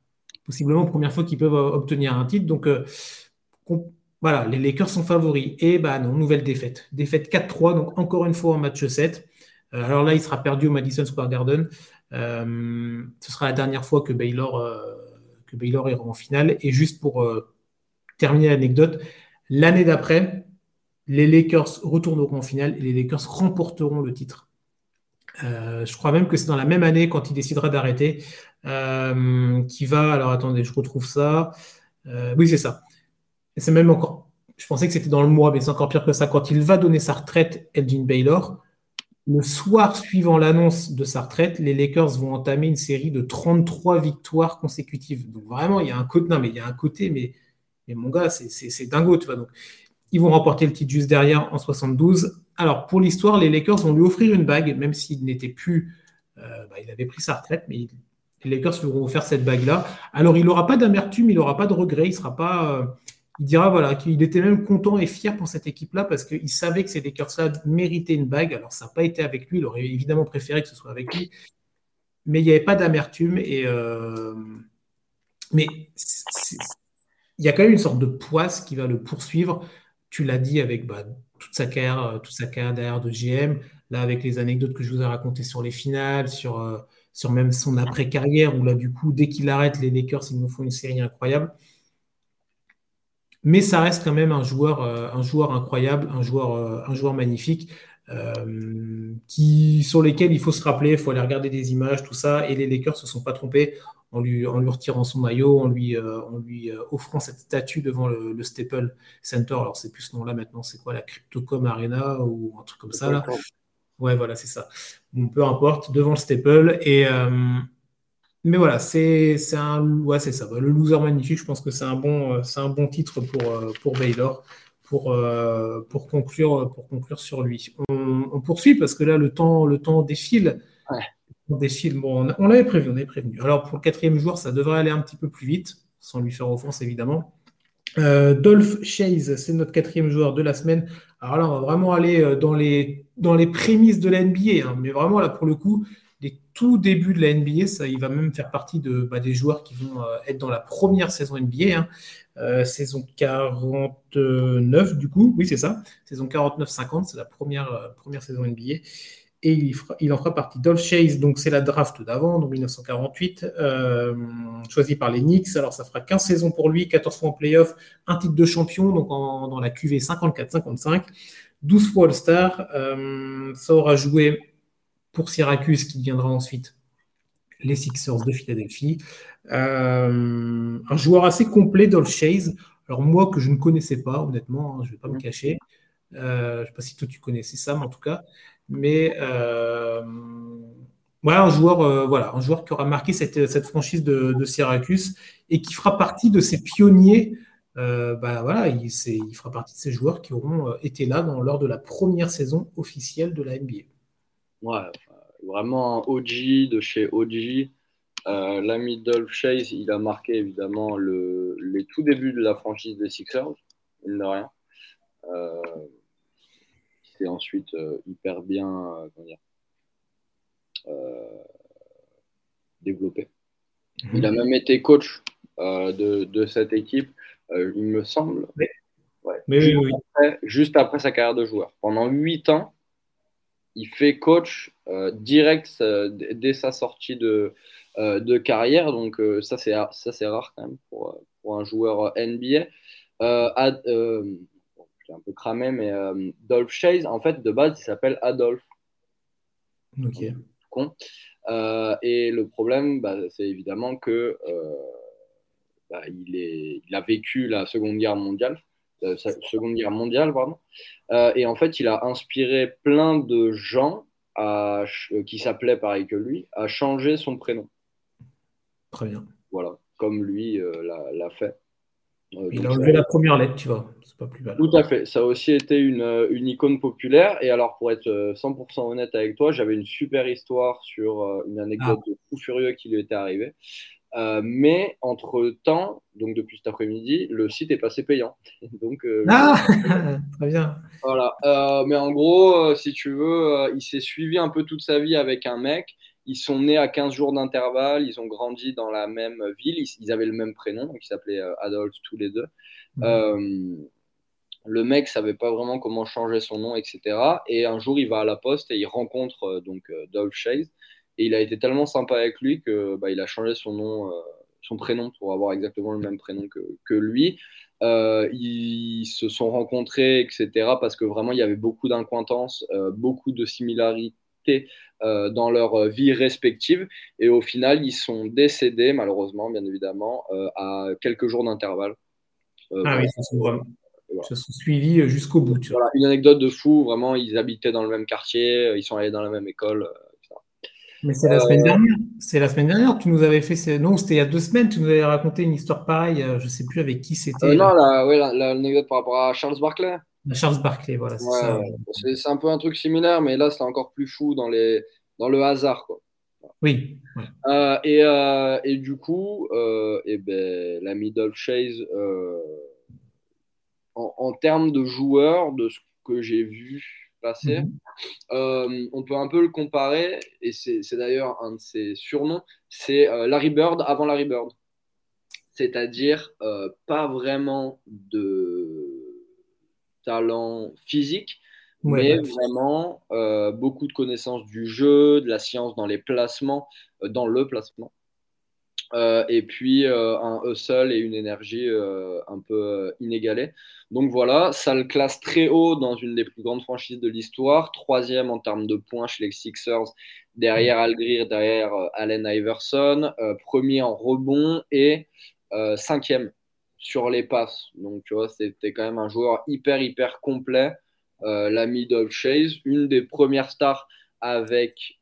possiblement première fois qu'ils peuvent obtenir un titre. Donc, voilà, les Lakers sont favoris. Et bah non, nouvelle défaite. Défaite 4-3, donc encore une fois en match 7. Euh, alors là, il sera perdu au Madison Square Garden. Euh, ce sera la dernière fois que Baylor, euh, que Baylor ira en finale. Et juste pour terminer l'anecdote, l'année d'après, les Lakers retourneront en finale et les Lakers remporteront le titre. je crois même que c'est dans la même année quand il décidera d'arrêter, qui va. Alors attendez, je retrouve ça. oui, c'est ça c'est même encore. Je pensais que c'était dans le mois, mais c'est encore pire que ça. Quand il va donner sa retraite, Elgin Baylor, le soir suivant l'annonce de sa retraite, les Lakers vont entamer une série de 33 victoires consécutives. Donc vraiment, il y a un côté, non, mais il y a un côté, mais, mais mon gars, c'est dingo, tu vois. Donc, ils vont remporter le titre juste derrière en 72. Alors, pour l'histoire, les Lakers vont lui offrir une bague, même s'il n'était plus. Euh, bah, il avait pris sa retraite, mais les Lakers lui auront offert cette bague-là. Alors, il n'aura pas d'amertume, il n'aura pas de regret, il ne sera pas. Euh, il dira voilà, qu'il était même content et fier pour cette équipe-là parce qu'il savait que ces Lakers-là méritaient une bague. Alors, ça n'a pas été avec lui. Il aurait évidemment préféré que ce soit avec lui. Mais il n'y avait pas d'amertume. Et, euh, Mais il y a quand même une sorte de poisse qui va le poursuivre. Tu l'as dit avec bah, toute, sa carrière, euh, toute sa carrière derrière de GM. Là, avec les anecdotes que je vous ai racontées sur les finales, sur, euh, sur même son après-carrière, où là, du coup, dès qu'il arrête, les Lakers, ils nous font une série incroyable mais ça reste quand même un joueur, euh, un joueur incroyable, un joueur, euh, un joueur magnifique, euh, qui, sur lesquels il faut se rappeler, il faut aller regarder des images, tout ça, et les Lakers ne se sont pas trompés en lui, en lui retirant son maillot, en lui, en lui offrant cette statue devant le, le Staple Center. Alors, c'est plus ce nom-là maintenant, c'est quoi la Cryptocom Arena ou un truc comme ça là? Ouais, voilà, c'est ça. peu importe, devant le Staple. Et, mais voilà, c'est un, ouais, c'est ça. Bah, le loser magnifique, je pense que c'est un bon, euh, c'est un bon titre pour, euh, pour Baylor pour, euh, pour, conclure, pour conclure sur lui. On, poursuit parce que là, le temps, le temps défile. On défile. Bon, on, l'avait prévu, on avait prévenu. Alors pour le quatrième joueur, ça devrait aller un petit peu plus vite, sans lui faire offense évidemment. Dolph Chase, c'est notre quatrième joueur de la semaine. Alors là, on va vraiment aller dans les, dans les prémices de la NBA, hein. mais vraiment là pour le coup, tout début de la NBA. Ça, il va même faire partie de, bah, des joueurs qui vont euh, être dans la première saison NBA. Hein. Euh, saison 49, du coup, oui, c'est ça. Saison 49-50, c'est la première, euh, première saison NBA. Et il, en fera partie. Dolph Chase, donc c'est la draft d'avant, donc 1948, choisi par les Knicks. Alors ça fera 15 saisons pour lui, 14 fois en playoff, un titre de champion, donc dans la QV 54-55, 12 fois All-Star. ça aura joué pour Syracuse qui viendra ensuite les Sixers de Philadelphie. Euh, un joueur assez complet, Dolph Chase. Alors moi que je ne connaissais pas, honnêtement, hein, je ne vais pas me mm. cacher. Euh, je ne sais pas si toi tu connaissais ça, mais en tout cas. Mais euh, voilà, un joueur, voilà, un joueur qui aura marqué cette, franchise de, Syracuse et qui fera partie de ces pionniers. bah voilà, il, il, fera partie de ces joueurs qui auront été là dans, lors de la première saison officielle de la NBA. Ouais, vraiment un OG de chez OG. L'ami Dolph Chase, il a marqué évidemment le, les tout débuts de la franchise des Sixers, il n'a rien. c'est ensuite hyper bien développé. Mhm. Il a même été coach de, de, cette équipe, il me semble. Mais juste, Après, juste, Après, sa carrière de joueur. Pendant huit ans, il fait coach euh, direct euh, dès sa sortie de, euh, de carrière. Donc ça, c'est rare quand même pour, pour un joueur NBA. Je un peu cramé, mais Dolph Chase, en fait, de base, il s'appelle Adolphe. Ok. Con. et le problème, bah, c'est évidemment que bah, il, est, il a vécu la Seconde Guerre mondiale. Euh, Seconde Guerre mondiale, pardon. Euh, et en fait, il a inspiré plein de gens euh, qui s'appelaient pareil que lui à changer son prénom. Très bien. Voilà, comme lui l'a fait. il a enlevé la première lettre, tu vois. C'est pas plus mal. Tout à fait. Ça a aussi été une, une icône populaire. Et alors, pour être 100% honnête avec toi, j'avais une super histoire sur une anecdote ah. de fou furieux qui lui était arrivée. Euh, mais entre temps, donc depuis cet après-midi, le site est passé payant. donc, euh, ah, très bien. Voilà. Euh, mais en gros, si tu veux, il s'est suivi un peu toute sa vie avec un mec. Ils sont nés à 15 jours d'intervalle. Ils ont grandi dans la même ville. Ils, avaient le même prénom, donc ils s'appelaient Adolphe tous les deux. Mhm. le mec savait pas vraiment comment changer son nom, etc. Et un jour, il va à la poste et il rencontre donc Dolph Chase et il a été tellement sympa avec lui que bah, il a changé son nom, euh, son prénom pour avoir exactement le même prénom que, que lui. Euh, ils se sont rencontrés, etc. Parce que vraiment, il y avait beaucoup d'incointances, euh, beaucoup de similarités dans leur vie respective. Et au final, ils sont décédés, malheureusement, bien évidemment, à quelques jours d'intervalle. ah oui, ça vraiment. se sont suivis jusqu'au bout. Voilà, une anecdote de fou, vraiment, ils habitaient dans le même quartier, ils sont allés dans la même école. Mais c'est la semaine euh, dernière. C'est la semaine dernière. Tu nous avais fait. Non, c'était il y a deux semaines. Tu nous avais raconté une histoire pareille. Euh, je ne sais plus avec qui c'était. Euh, non, l'anecdote par rapport à Charles Barkley. Charles Barkley, voilà. C'est un peu un truc similaire, mais là, c'est encore plus fou dans, les... dans le hasard. Quoi. Oui. et, et, du coup, et ben, la Middle Chase, en, en, termes de joueurs, de ce que j'ai vu, passé. Mhm. Euh, on peut un peu le comparer, et c'est d'ailleurs un de ses surnoms, c'est euh, Larry Bird avant Larry Bird. C'est-à-dire euh, pas vraiment de talent physique, mais bah, vraiment beaucoup de connaissances du jeu, de la science dans les placements, dans le placement. Euh, et puis euh, un hustle et une énergie euh, un peu inégalée. Donc voilà, ça le classe très haut dans une des plus grandes franchises de l'histoire, troisième en termes de points chez les Sixers, derrière Al Greer, derrière Allen Iverson, premier en rebond et cinquième sur les passes. Donc tu vois, c'était quand même un joueur hyper hyper complet. L'ami Dolph Chase, une des premières stars avec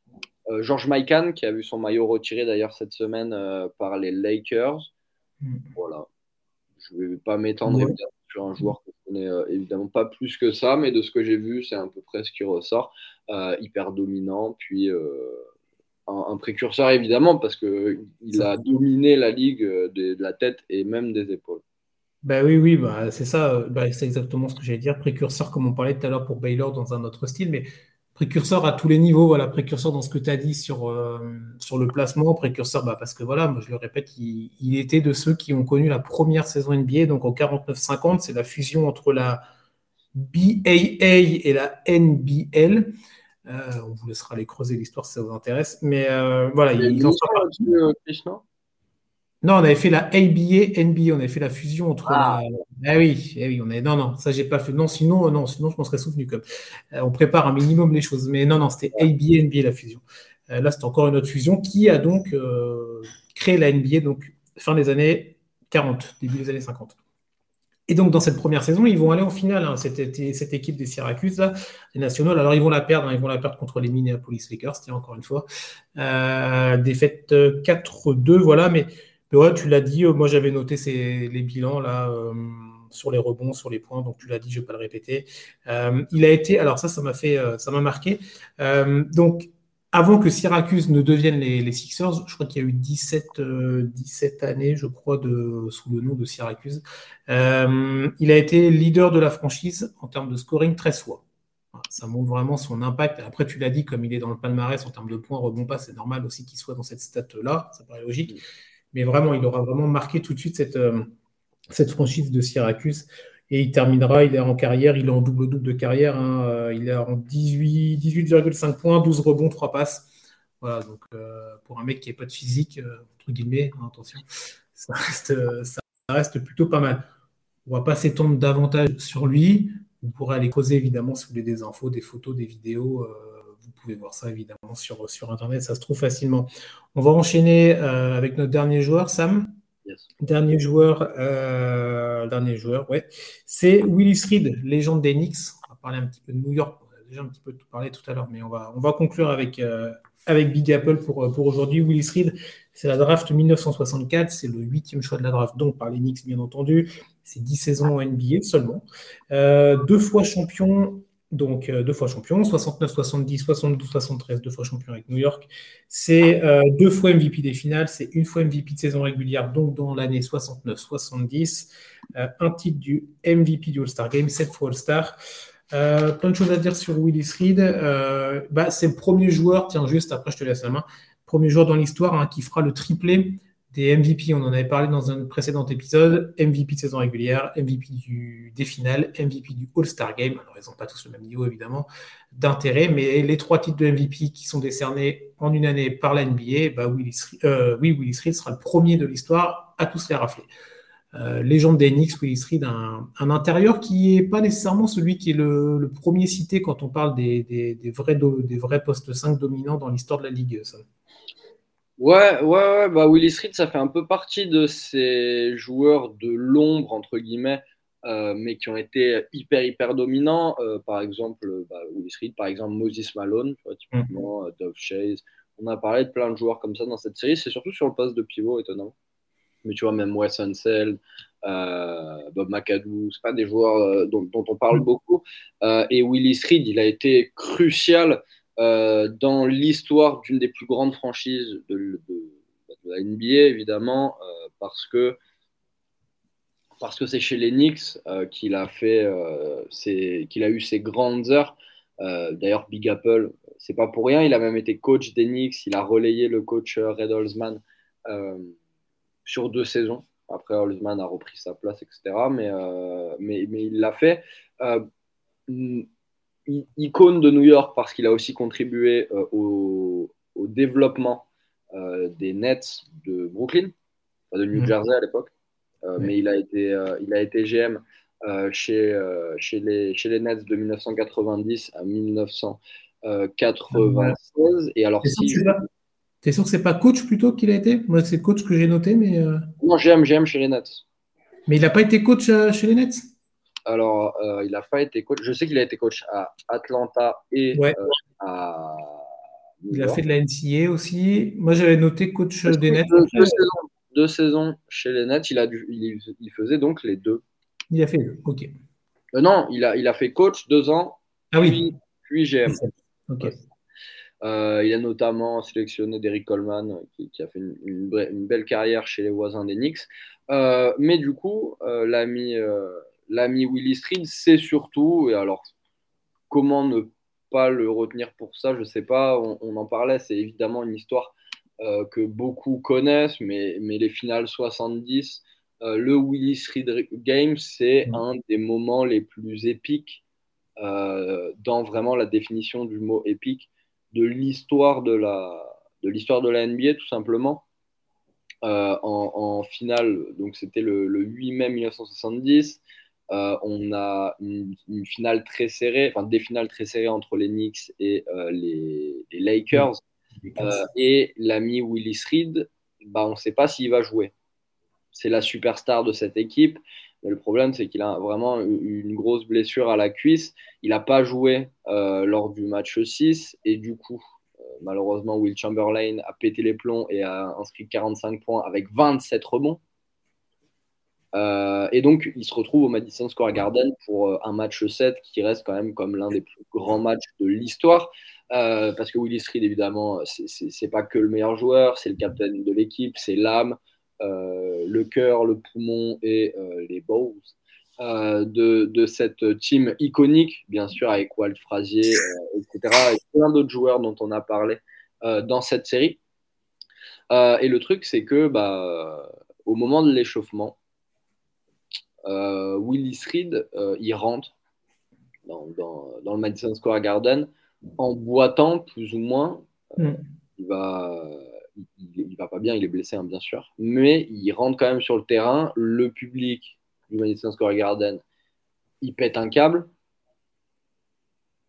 euh, George Mikan, qui a vu son maillot retiré d'ailleurs cette semaine euh, par les Lakers. Mm. Voilà. Je ne vais pas m'étendre sur un joueur que je connais euh, évidemment pas plus que ça, mais de ce que j'ai vu, c'est à peu près ce qui ressort. hyper dominant, puis un, précurseur évidemment, parce qu'il a dominé la ligue de, la tête et même des épaules. Ben oui, oui, bah, c'est ça, bah, c'est exactement ce que j'allais dire. Précurseur, comme on parlait tout à l'heure pour Baylor dans un autre style, mais précurseur à tous les niveaux, voilà, précurseur dans ce que tu as dit sur, euh, sur le placement, précurseur, bah, parce que voilà, moi je le répète, il, était de ceux qui ont connu la première saison NBA, donc en 49-50, c'est la fusion entre la BAA et la NBL. Euh, on vous laissera aller creuser l'histoire si ça vous intéresse, mais euh, voilà, ils en non, on avait fait la ABA, NBA, on avait fait la fusion entre. Ah, ah oui, eh oui, on est. Non, non, ça j'ai pas fait. Non, sinon, non, sinon je m'en serais souvenu comme. Euh, on prépare un minimum les choses, mais non, non, c'était ABA, NBA la fusion. Euh, là, c'est encore une autre fusion qui a donc euh, créé la NBA, donc fin des années 40, début des années 50. Et donc, dans cette première saison, ils vont aller en finale. Hein, cette, cette, équipe des Syracuse, là, les nationaux. Alors, ils vont la perdre. Hein, ils vont la perdre contre les Minneapolis Lakers, tiens, encore une fois. défaite 4-2, voilà. Mais tu l'as dit, euh, moi j'avais noté les bilans là euh, sur les rebonds, sur les points, donc tu l'as dit, je ne vais pas le répéter. Euh, il a été, alors ça, ça m'a fait, ça m'a marqué. donc avant que Syracuse ne devienne les, Sixers, je crois qu'il y a eu 17, 17 années, je crois, sous le nom de Syracuse. il a été leader de la franchise en termes de scoring 13 fois. Ça montre vraiment son impact. Après, tu l'as dit, comme il est dans le palmarès en termes de points, rebond pas, c'est normal aussi qu'il soit dans cette stat-là. Ça paraît logique. Mais vraiment, il aura vraiment marqué tout de suite cette, cette franchise de Syracuse. Et il terminera, il est en carrière, il est en double-double de carrière. Hein, euh, il est en 18,5 points, 12 rebonds, 3 passes. Voilà, donc euh, pour un mec qui n'a pas de physique, euh, entre guillemets, hein, attention, ça reste, plutôt pas mal. On ne va pas s'étendre davantage sur lui. Vous pourrez aller causer évidemment si vous voulez des infos, des photos, des vidéos. Pouvez voir ça évidemment sur, sur Internet, ça se trouve facilement. On va enchaîner avec notre dernier joueur, Sam. Dernier joueur, euh, dernier joueur, ouais, c'est Willis Reed, légende des Knicks. On va parler un petit peu de New York. On a déjà un petit peu parlé tout à l'heure, mais on va, on va conclure avec, euh, avec Big Apple pour, pour aujourd'hui. Willis Reed, c'est la draft 1964, c'est le huitième choix de la draft, donc par les Knicks, bien entendu. C'est 10 saisons en NBA seulement. Euh, deux fois champion donc euh, deux fois champion, 69, 70, 72, 73, deux fois champion avec New York. C'est euh, deux fois MVP des finales, c'est une fois MVP de saison régulière, donc dans l'année 69, 70. Euh, un titre du MVP du All-Star Game, sept fois All-Star. plein de choses à dire sur Willis Reed. Bah, c'est le premier joueur, tiens juste après je te laisse la main, premier joueur dans l'histoire hein, qui fera le triplé des MVP, on en avait parlé dans un précédent épisode, MVP de saison régulière, MVP du, des finales, MVP du All-Star Game, alors ils n'ont pas tous le même niveau évidemment d'intérêt, mais les trois titres de MVP qui sont décernés en une année par la NBA, bah Willis, euh, oui, Willis Reed sera le premier de l'histoire à tous les rafler. Euh, légende des Willis Reed, un, intérieur qui n'est pas nécessairement celui qui est le, premier cité quand on parle des, vrais, des vrais postes 5 dominants dans l'histoire de la Ligue. Ça. Ouais, ouais, ouais, bah Willis Reed, ça fait un peu partie de ces joueurs de l'ombre, entre guillemets, euh, mais qui ont été hyper, hyper dominants. Euh, par exemple, bah, Willis Reed, par exemple, Moses Malone, typiquement, mm. Dove Chase. On a parlé de plein de joueurs comme ça dans cette série. C'est surtout sur le poste de pivot, étonnant. Mais tu vois, même Wes Unseld, euh, Bob McAdoo, c'est pas des joueurs dont, dont, on parle mm. beaucoup. et Willis Reed, il a été crucial euh, dans l'histoire d'une des plus grandes franchises de, la NBA, évidemment, euh, parce que parce que c'est chez les Knicks euh, qu'il a fait, qu'il a eu ses grandes heures. D'ailleurs, Big Apple, c'est pas pour rien. Il a même été coach des Knicks. Il a relayé le coach Red Holzman sur deux saisons. Après, Holzman a repris sa place, etc. Mais, mais, mais il l'a fait icône de New York parce qu'il a aussi contribué euh, au, développement euh, des Nets de Brooklyn, de New mhm. Jersey à l'époque. Euh, mais il a été, il a été GM chez, chez, les, chez les Nets de 1990 à 1996. Et alors, si. T'es sûr que c'est pas coach plutôt qu'il a été? Moi, c'est coach que j'ai noté, mais. Non, GM, GM chez les Nets. Mais il n'a pas été coach chez les Nets? Alors, euh, il n'a pas été coach. Je sais qu'il a été coach à Atlanta et euh, à. il a fait de la NCA aussi. Moi, j'avais noté coach des Nets. Deux, saisons, chez les Nets. Il, a il, faisait donc les deux. Il a fait deux, ok. Euh, non, il a, il a fait coach deux ans. Ah oui. Puis, GM. Ok. il a notamment sélectionné Derrick Coleman, qui, a fait une, belle carrière chez les voisins des Knicks. mais du coup, l'ami l'ami Willy Reed, c'est surtout, et alors comment ne pas le retenir pour ça, je ne sais pas, on, en parlait, c'est évidemment une histoire euh, que beaucoup connaissent, mais, mais les finales 70, euh, le Willis Reed Game, c'est mm. un des moments les plus épiques euh, dans vraiment la définition du mot épique de l'histoire de la, de l'histoire de la NBA, tout simplement. en, finale, donc c'était le, le, 8 mai 1970. Euh, on a une, finale très serrée, enfin des finales très serrées entre les Knicks et euh, les, Lakers. Euh, et l'ami Willis Reed, bah, on ne sait pas s'il va jouer. C'est la superstar de cette équipe. Mais le problème, c'est qu'il a vraiment une grosse blessure à la cuisse. Il n'a pas joué lors du match 6. Et du coup, malheureusement, Will Chamberlain a pété les plombs et a inscrit 45 points avec 27 rebonds. Et donc, il se retrouve au Madison Square Garden pour un match 7 qui reste quand même comme l'un des plus grands matchs de l'histoire. parce que Willis Reed, évidemment, c'est pas que le meilleur joueur, c'est le capitaine de l'équipe, c'est l'âme, le cœur, le poumon et les balls euh, de, cette team iconique, bien sûr, avec Walt Frazier, euh, etc., et plein d'autres joueurs dont on a parlé euh, dans cette série. et le truc, c'est que bah, au moment de l'échauffement, Willis Reed, il rentre dans, le Madison Square Garden en boitant plus ou moins. Mm. Il va il, va pas bien, il est blessé, hein, bien sûr, mais il rentre quand même sur le terrain. Le public du Madison Square Garden, il pète un câble.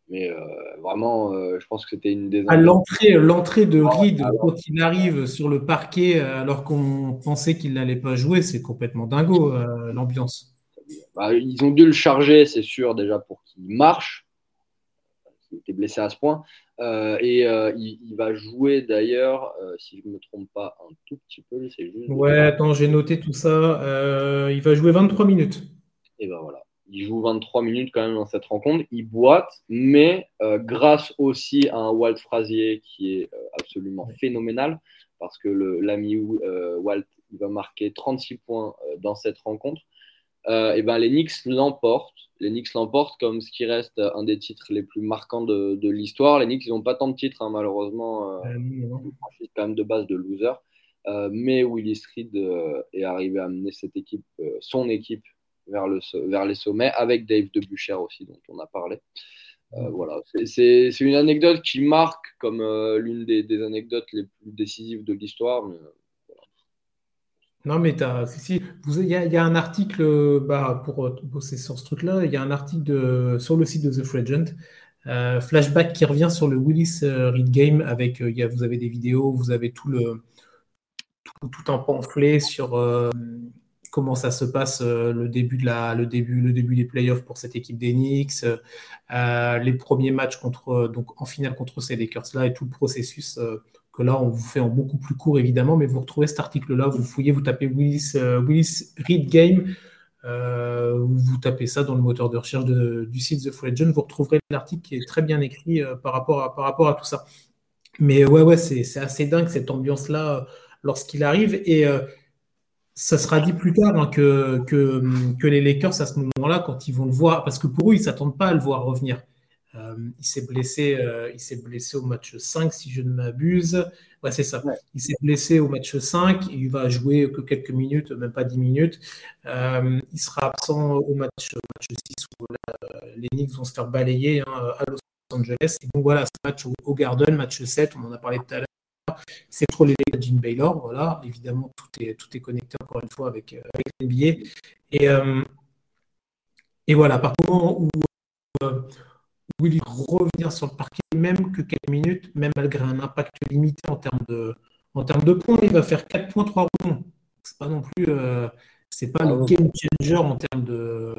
Mais euh, vraiment, euh, je pense que c'était une des. À l'entrée, l'entrée de Reed, quand il arrive sur le parquet, euh, alors qu'on pensait qu'il n'allait pas jouer, c'est complètement dingo l'ambiance. Bah, ils ont dû le charger, c'est sûr, déjà pour qu'il marche. Il était blessé à ce point. et il, va jouer d'ailleurs, si je ne me trompe pas, un tout petit peu. Juste ouais, attends, j'ai noté tout ça. il va jouer 23 minutes. Et ben voilà il joue 23 minutes quand même dans cette rencontre. Il boite, mais euh, grâce aussi à un Walt Frazier qui est euh, absolument phénoménal, parce que l'ami euh, Walt il va marquer 36 points dans cette rencontre. et ben les Knicks l'emportent. Les Knicks l'emportent comme ce qui reste un des titres les plus marquants de, l'histoire. Les Knicks, ils n'ont pas tant de titres, hein, malheureusement. C'est quand même de base de loser. mais Willis Reed est arrivé à amener cette équipe, son équipe, vers, le, vers les sommets, avec Dave Debucher aussi, dont on a parlé. Euh, voilà, c'est une anecdote qui marque comme euh, l'une des, anecdotes les plus décisives de l'histoire. Euh, non, mais si, il y, a un article bah, pour bosser sur ce truc-là. Il y a un article de, sur le site de The Fragent, flashback qui revient sur le Willis Read Game. Avec, y a, vous avez des vidéos, vous avez tout le tout, tout un pamphlet sur comment ça se passe euh, le début de la, le début, le début des playoffs pour cette équipe d'Enix, euh, les premiers matchs contre, donc en finale contre ces Lakers là et tout le processus euh, que là on vous fait en beaucoup plus court évidemment, mais vous retrouvez cet article là, vous fouillez, vous tapez Willis, Willis Read Game, vous tapez ça dans le moteur de recherche du site The Free Agent, vous retrouverez l'article qui est très bien écrit par, rapport à, par rapport à tout ça. Mais ouais, ouais, c'est assez dingue cette ambiance là lorsqu'il arrive et ça sera dit plus tard hein, que, que, les Lakers, à ce moment-là, quand ils vont le voir, parce que pour eux, ils ne s'attendent pas à le voir revenir. Euh, il s'est blessé, euh, il s'est blessé au match 5, si je ne m'abuse. Ouais, c'est ça. Il s'est blessé au match 5. Il va jouer que quelques minutes, même pas 10 minutes. Euh, il sera absent au match, 6 où les Knicks vont se faire balayer hein, à Los Angeles. Et donc voilà, ce match au, au Garden, match 7, on en a parlé tout à l'heure c'est trop les Jim Baylor. Voilà, évidemment, tout est, tout est connecté encore une fois avec, euh, avec l'NBA. Et, euh, et voilà, du moment où, euh, où, il revenir sur le parquet, même que quelques minutes, même malgré un impact limité en termes de, en termes de points, il va faire 4 points, 3 ronds. C'est pas non plus, c'est pas le game changer en termes de,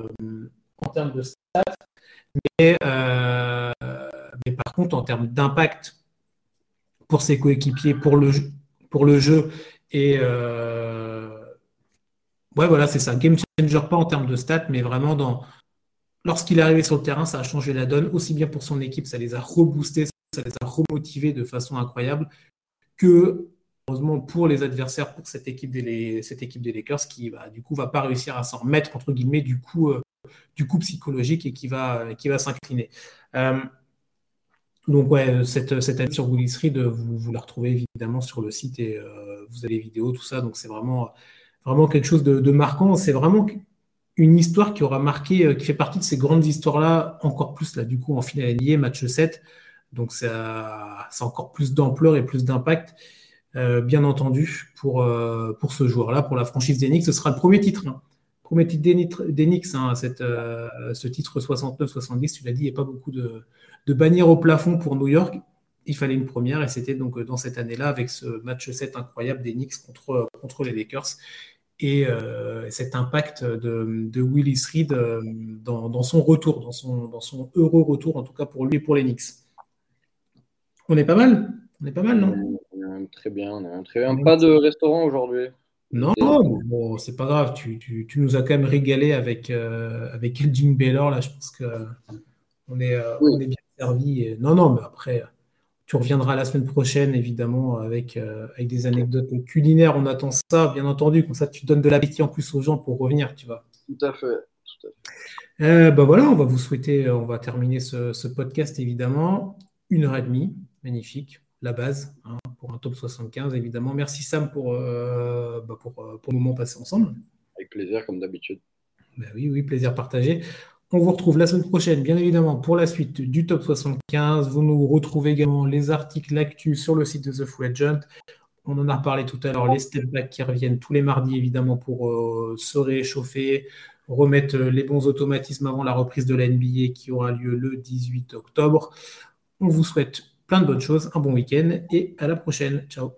en termes de stats, mais, mais par contre, en termes d'impact pour ses coéquipiers, pour le, pour le jeu. Et euh, ouais, voilà, c'est ça. Game changer, pas en termes de stats, mais vraiment dans. Lorsqu'il est arrivé sur le terrain, ça a changé la donne, aussi bien pour son équipe, ça les a reboostés, ça les a remotivés de façon incroyable, que heureusement pour les adversaires, pour cette équipe des, cette équipe des Lakers, qui bah, du coup va pas réussir à s'en remettre entre guillemets du coup, euh, du coup psychologique et qui va, qui va s'incliner. Euh, donc ouais, cette, cette année sur Willis Reed, vous, vous, la retrouvez évidemment sur le site et euh, vous avez les vidéos, tout ça. Donc c'est vraiment, vraiment quelque chose de, marquant. C'est vraiment une histoire qui aura marqué, euh, qui fait partie de ces grandes histoires-là, encore plus là du coup en finale match 7. Donc ça, a encore plus d'ampleur et plus d'impact, euh, bien entendu, pour, pour ce joueur-là, pour la franchise d'Enix. Ce sera le premier titre. Hein. Premier titre d'Enix, hein, ce titre 69-70, tu l'as dit, il n'y a pas beaucoup de de bannière au plafond pour New York. Il fallait une première et c'était donc euh, dans cette année-là avec ce match 7 incroyable des Knicks contre, contre les Lakers et euh, cet impact de, Willis Reed euh, dans, son retour, dans son, dans son heureux retour, en tout cas pour lui et pour les Knicks. On est pas mal? On est pas mal, non? Très bien, très bien. Pas de restaurant aujourd'hui. Non, bon, c'est pas grave. Tu, nous as quand même régalé avec, euh, avec Elgin Baylor. Là, je pense qu'on est, euh, on est bien servi. Non, non, mais après, tu reviendras la semaine prochaine, évidemment, avec, euh, avec des anecdotes culinaires. On attend ça, bien entendu. Comme ça, tu donnes de l'appétit en plus aux gens pour revenir, tu vois. Tout à fait. Tout à fait. bah voilà, on va vous souhaiter, on va terminer ce, ce podcast, évidemment. Une heure et demie, magnifique la base hein, pour un top 75, évidemment. Merci Sam pour, euh, bah, pour, euh, pour, le moment passé ensemble. Avec plaisir, comme d'habitude. Bah oui, oui, plaisir partagé. On vous retrouve la semaine prochaine, bien évidemment, pour la suite du top 75. Vous nous retrouvez également les articles, l'actu sur le site de The Full Agent. On en a parlé tout à l'heure, les step back qui reviennent tous les mardis, évidemment, pour euh, se réchauffer, remettre les bons automatismes avant la reprise de la NBA qui aura lieu le 18 octobre. On vous souhaite plein de bonnes choses, un bon week-end et à la prochaine. Ciao.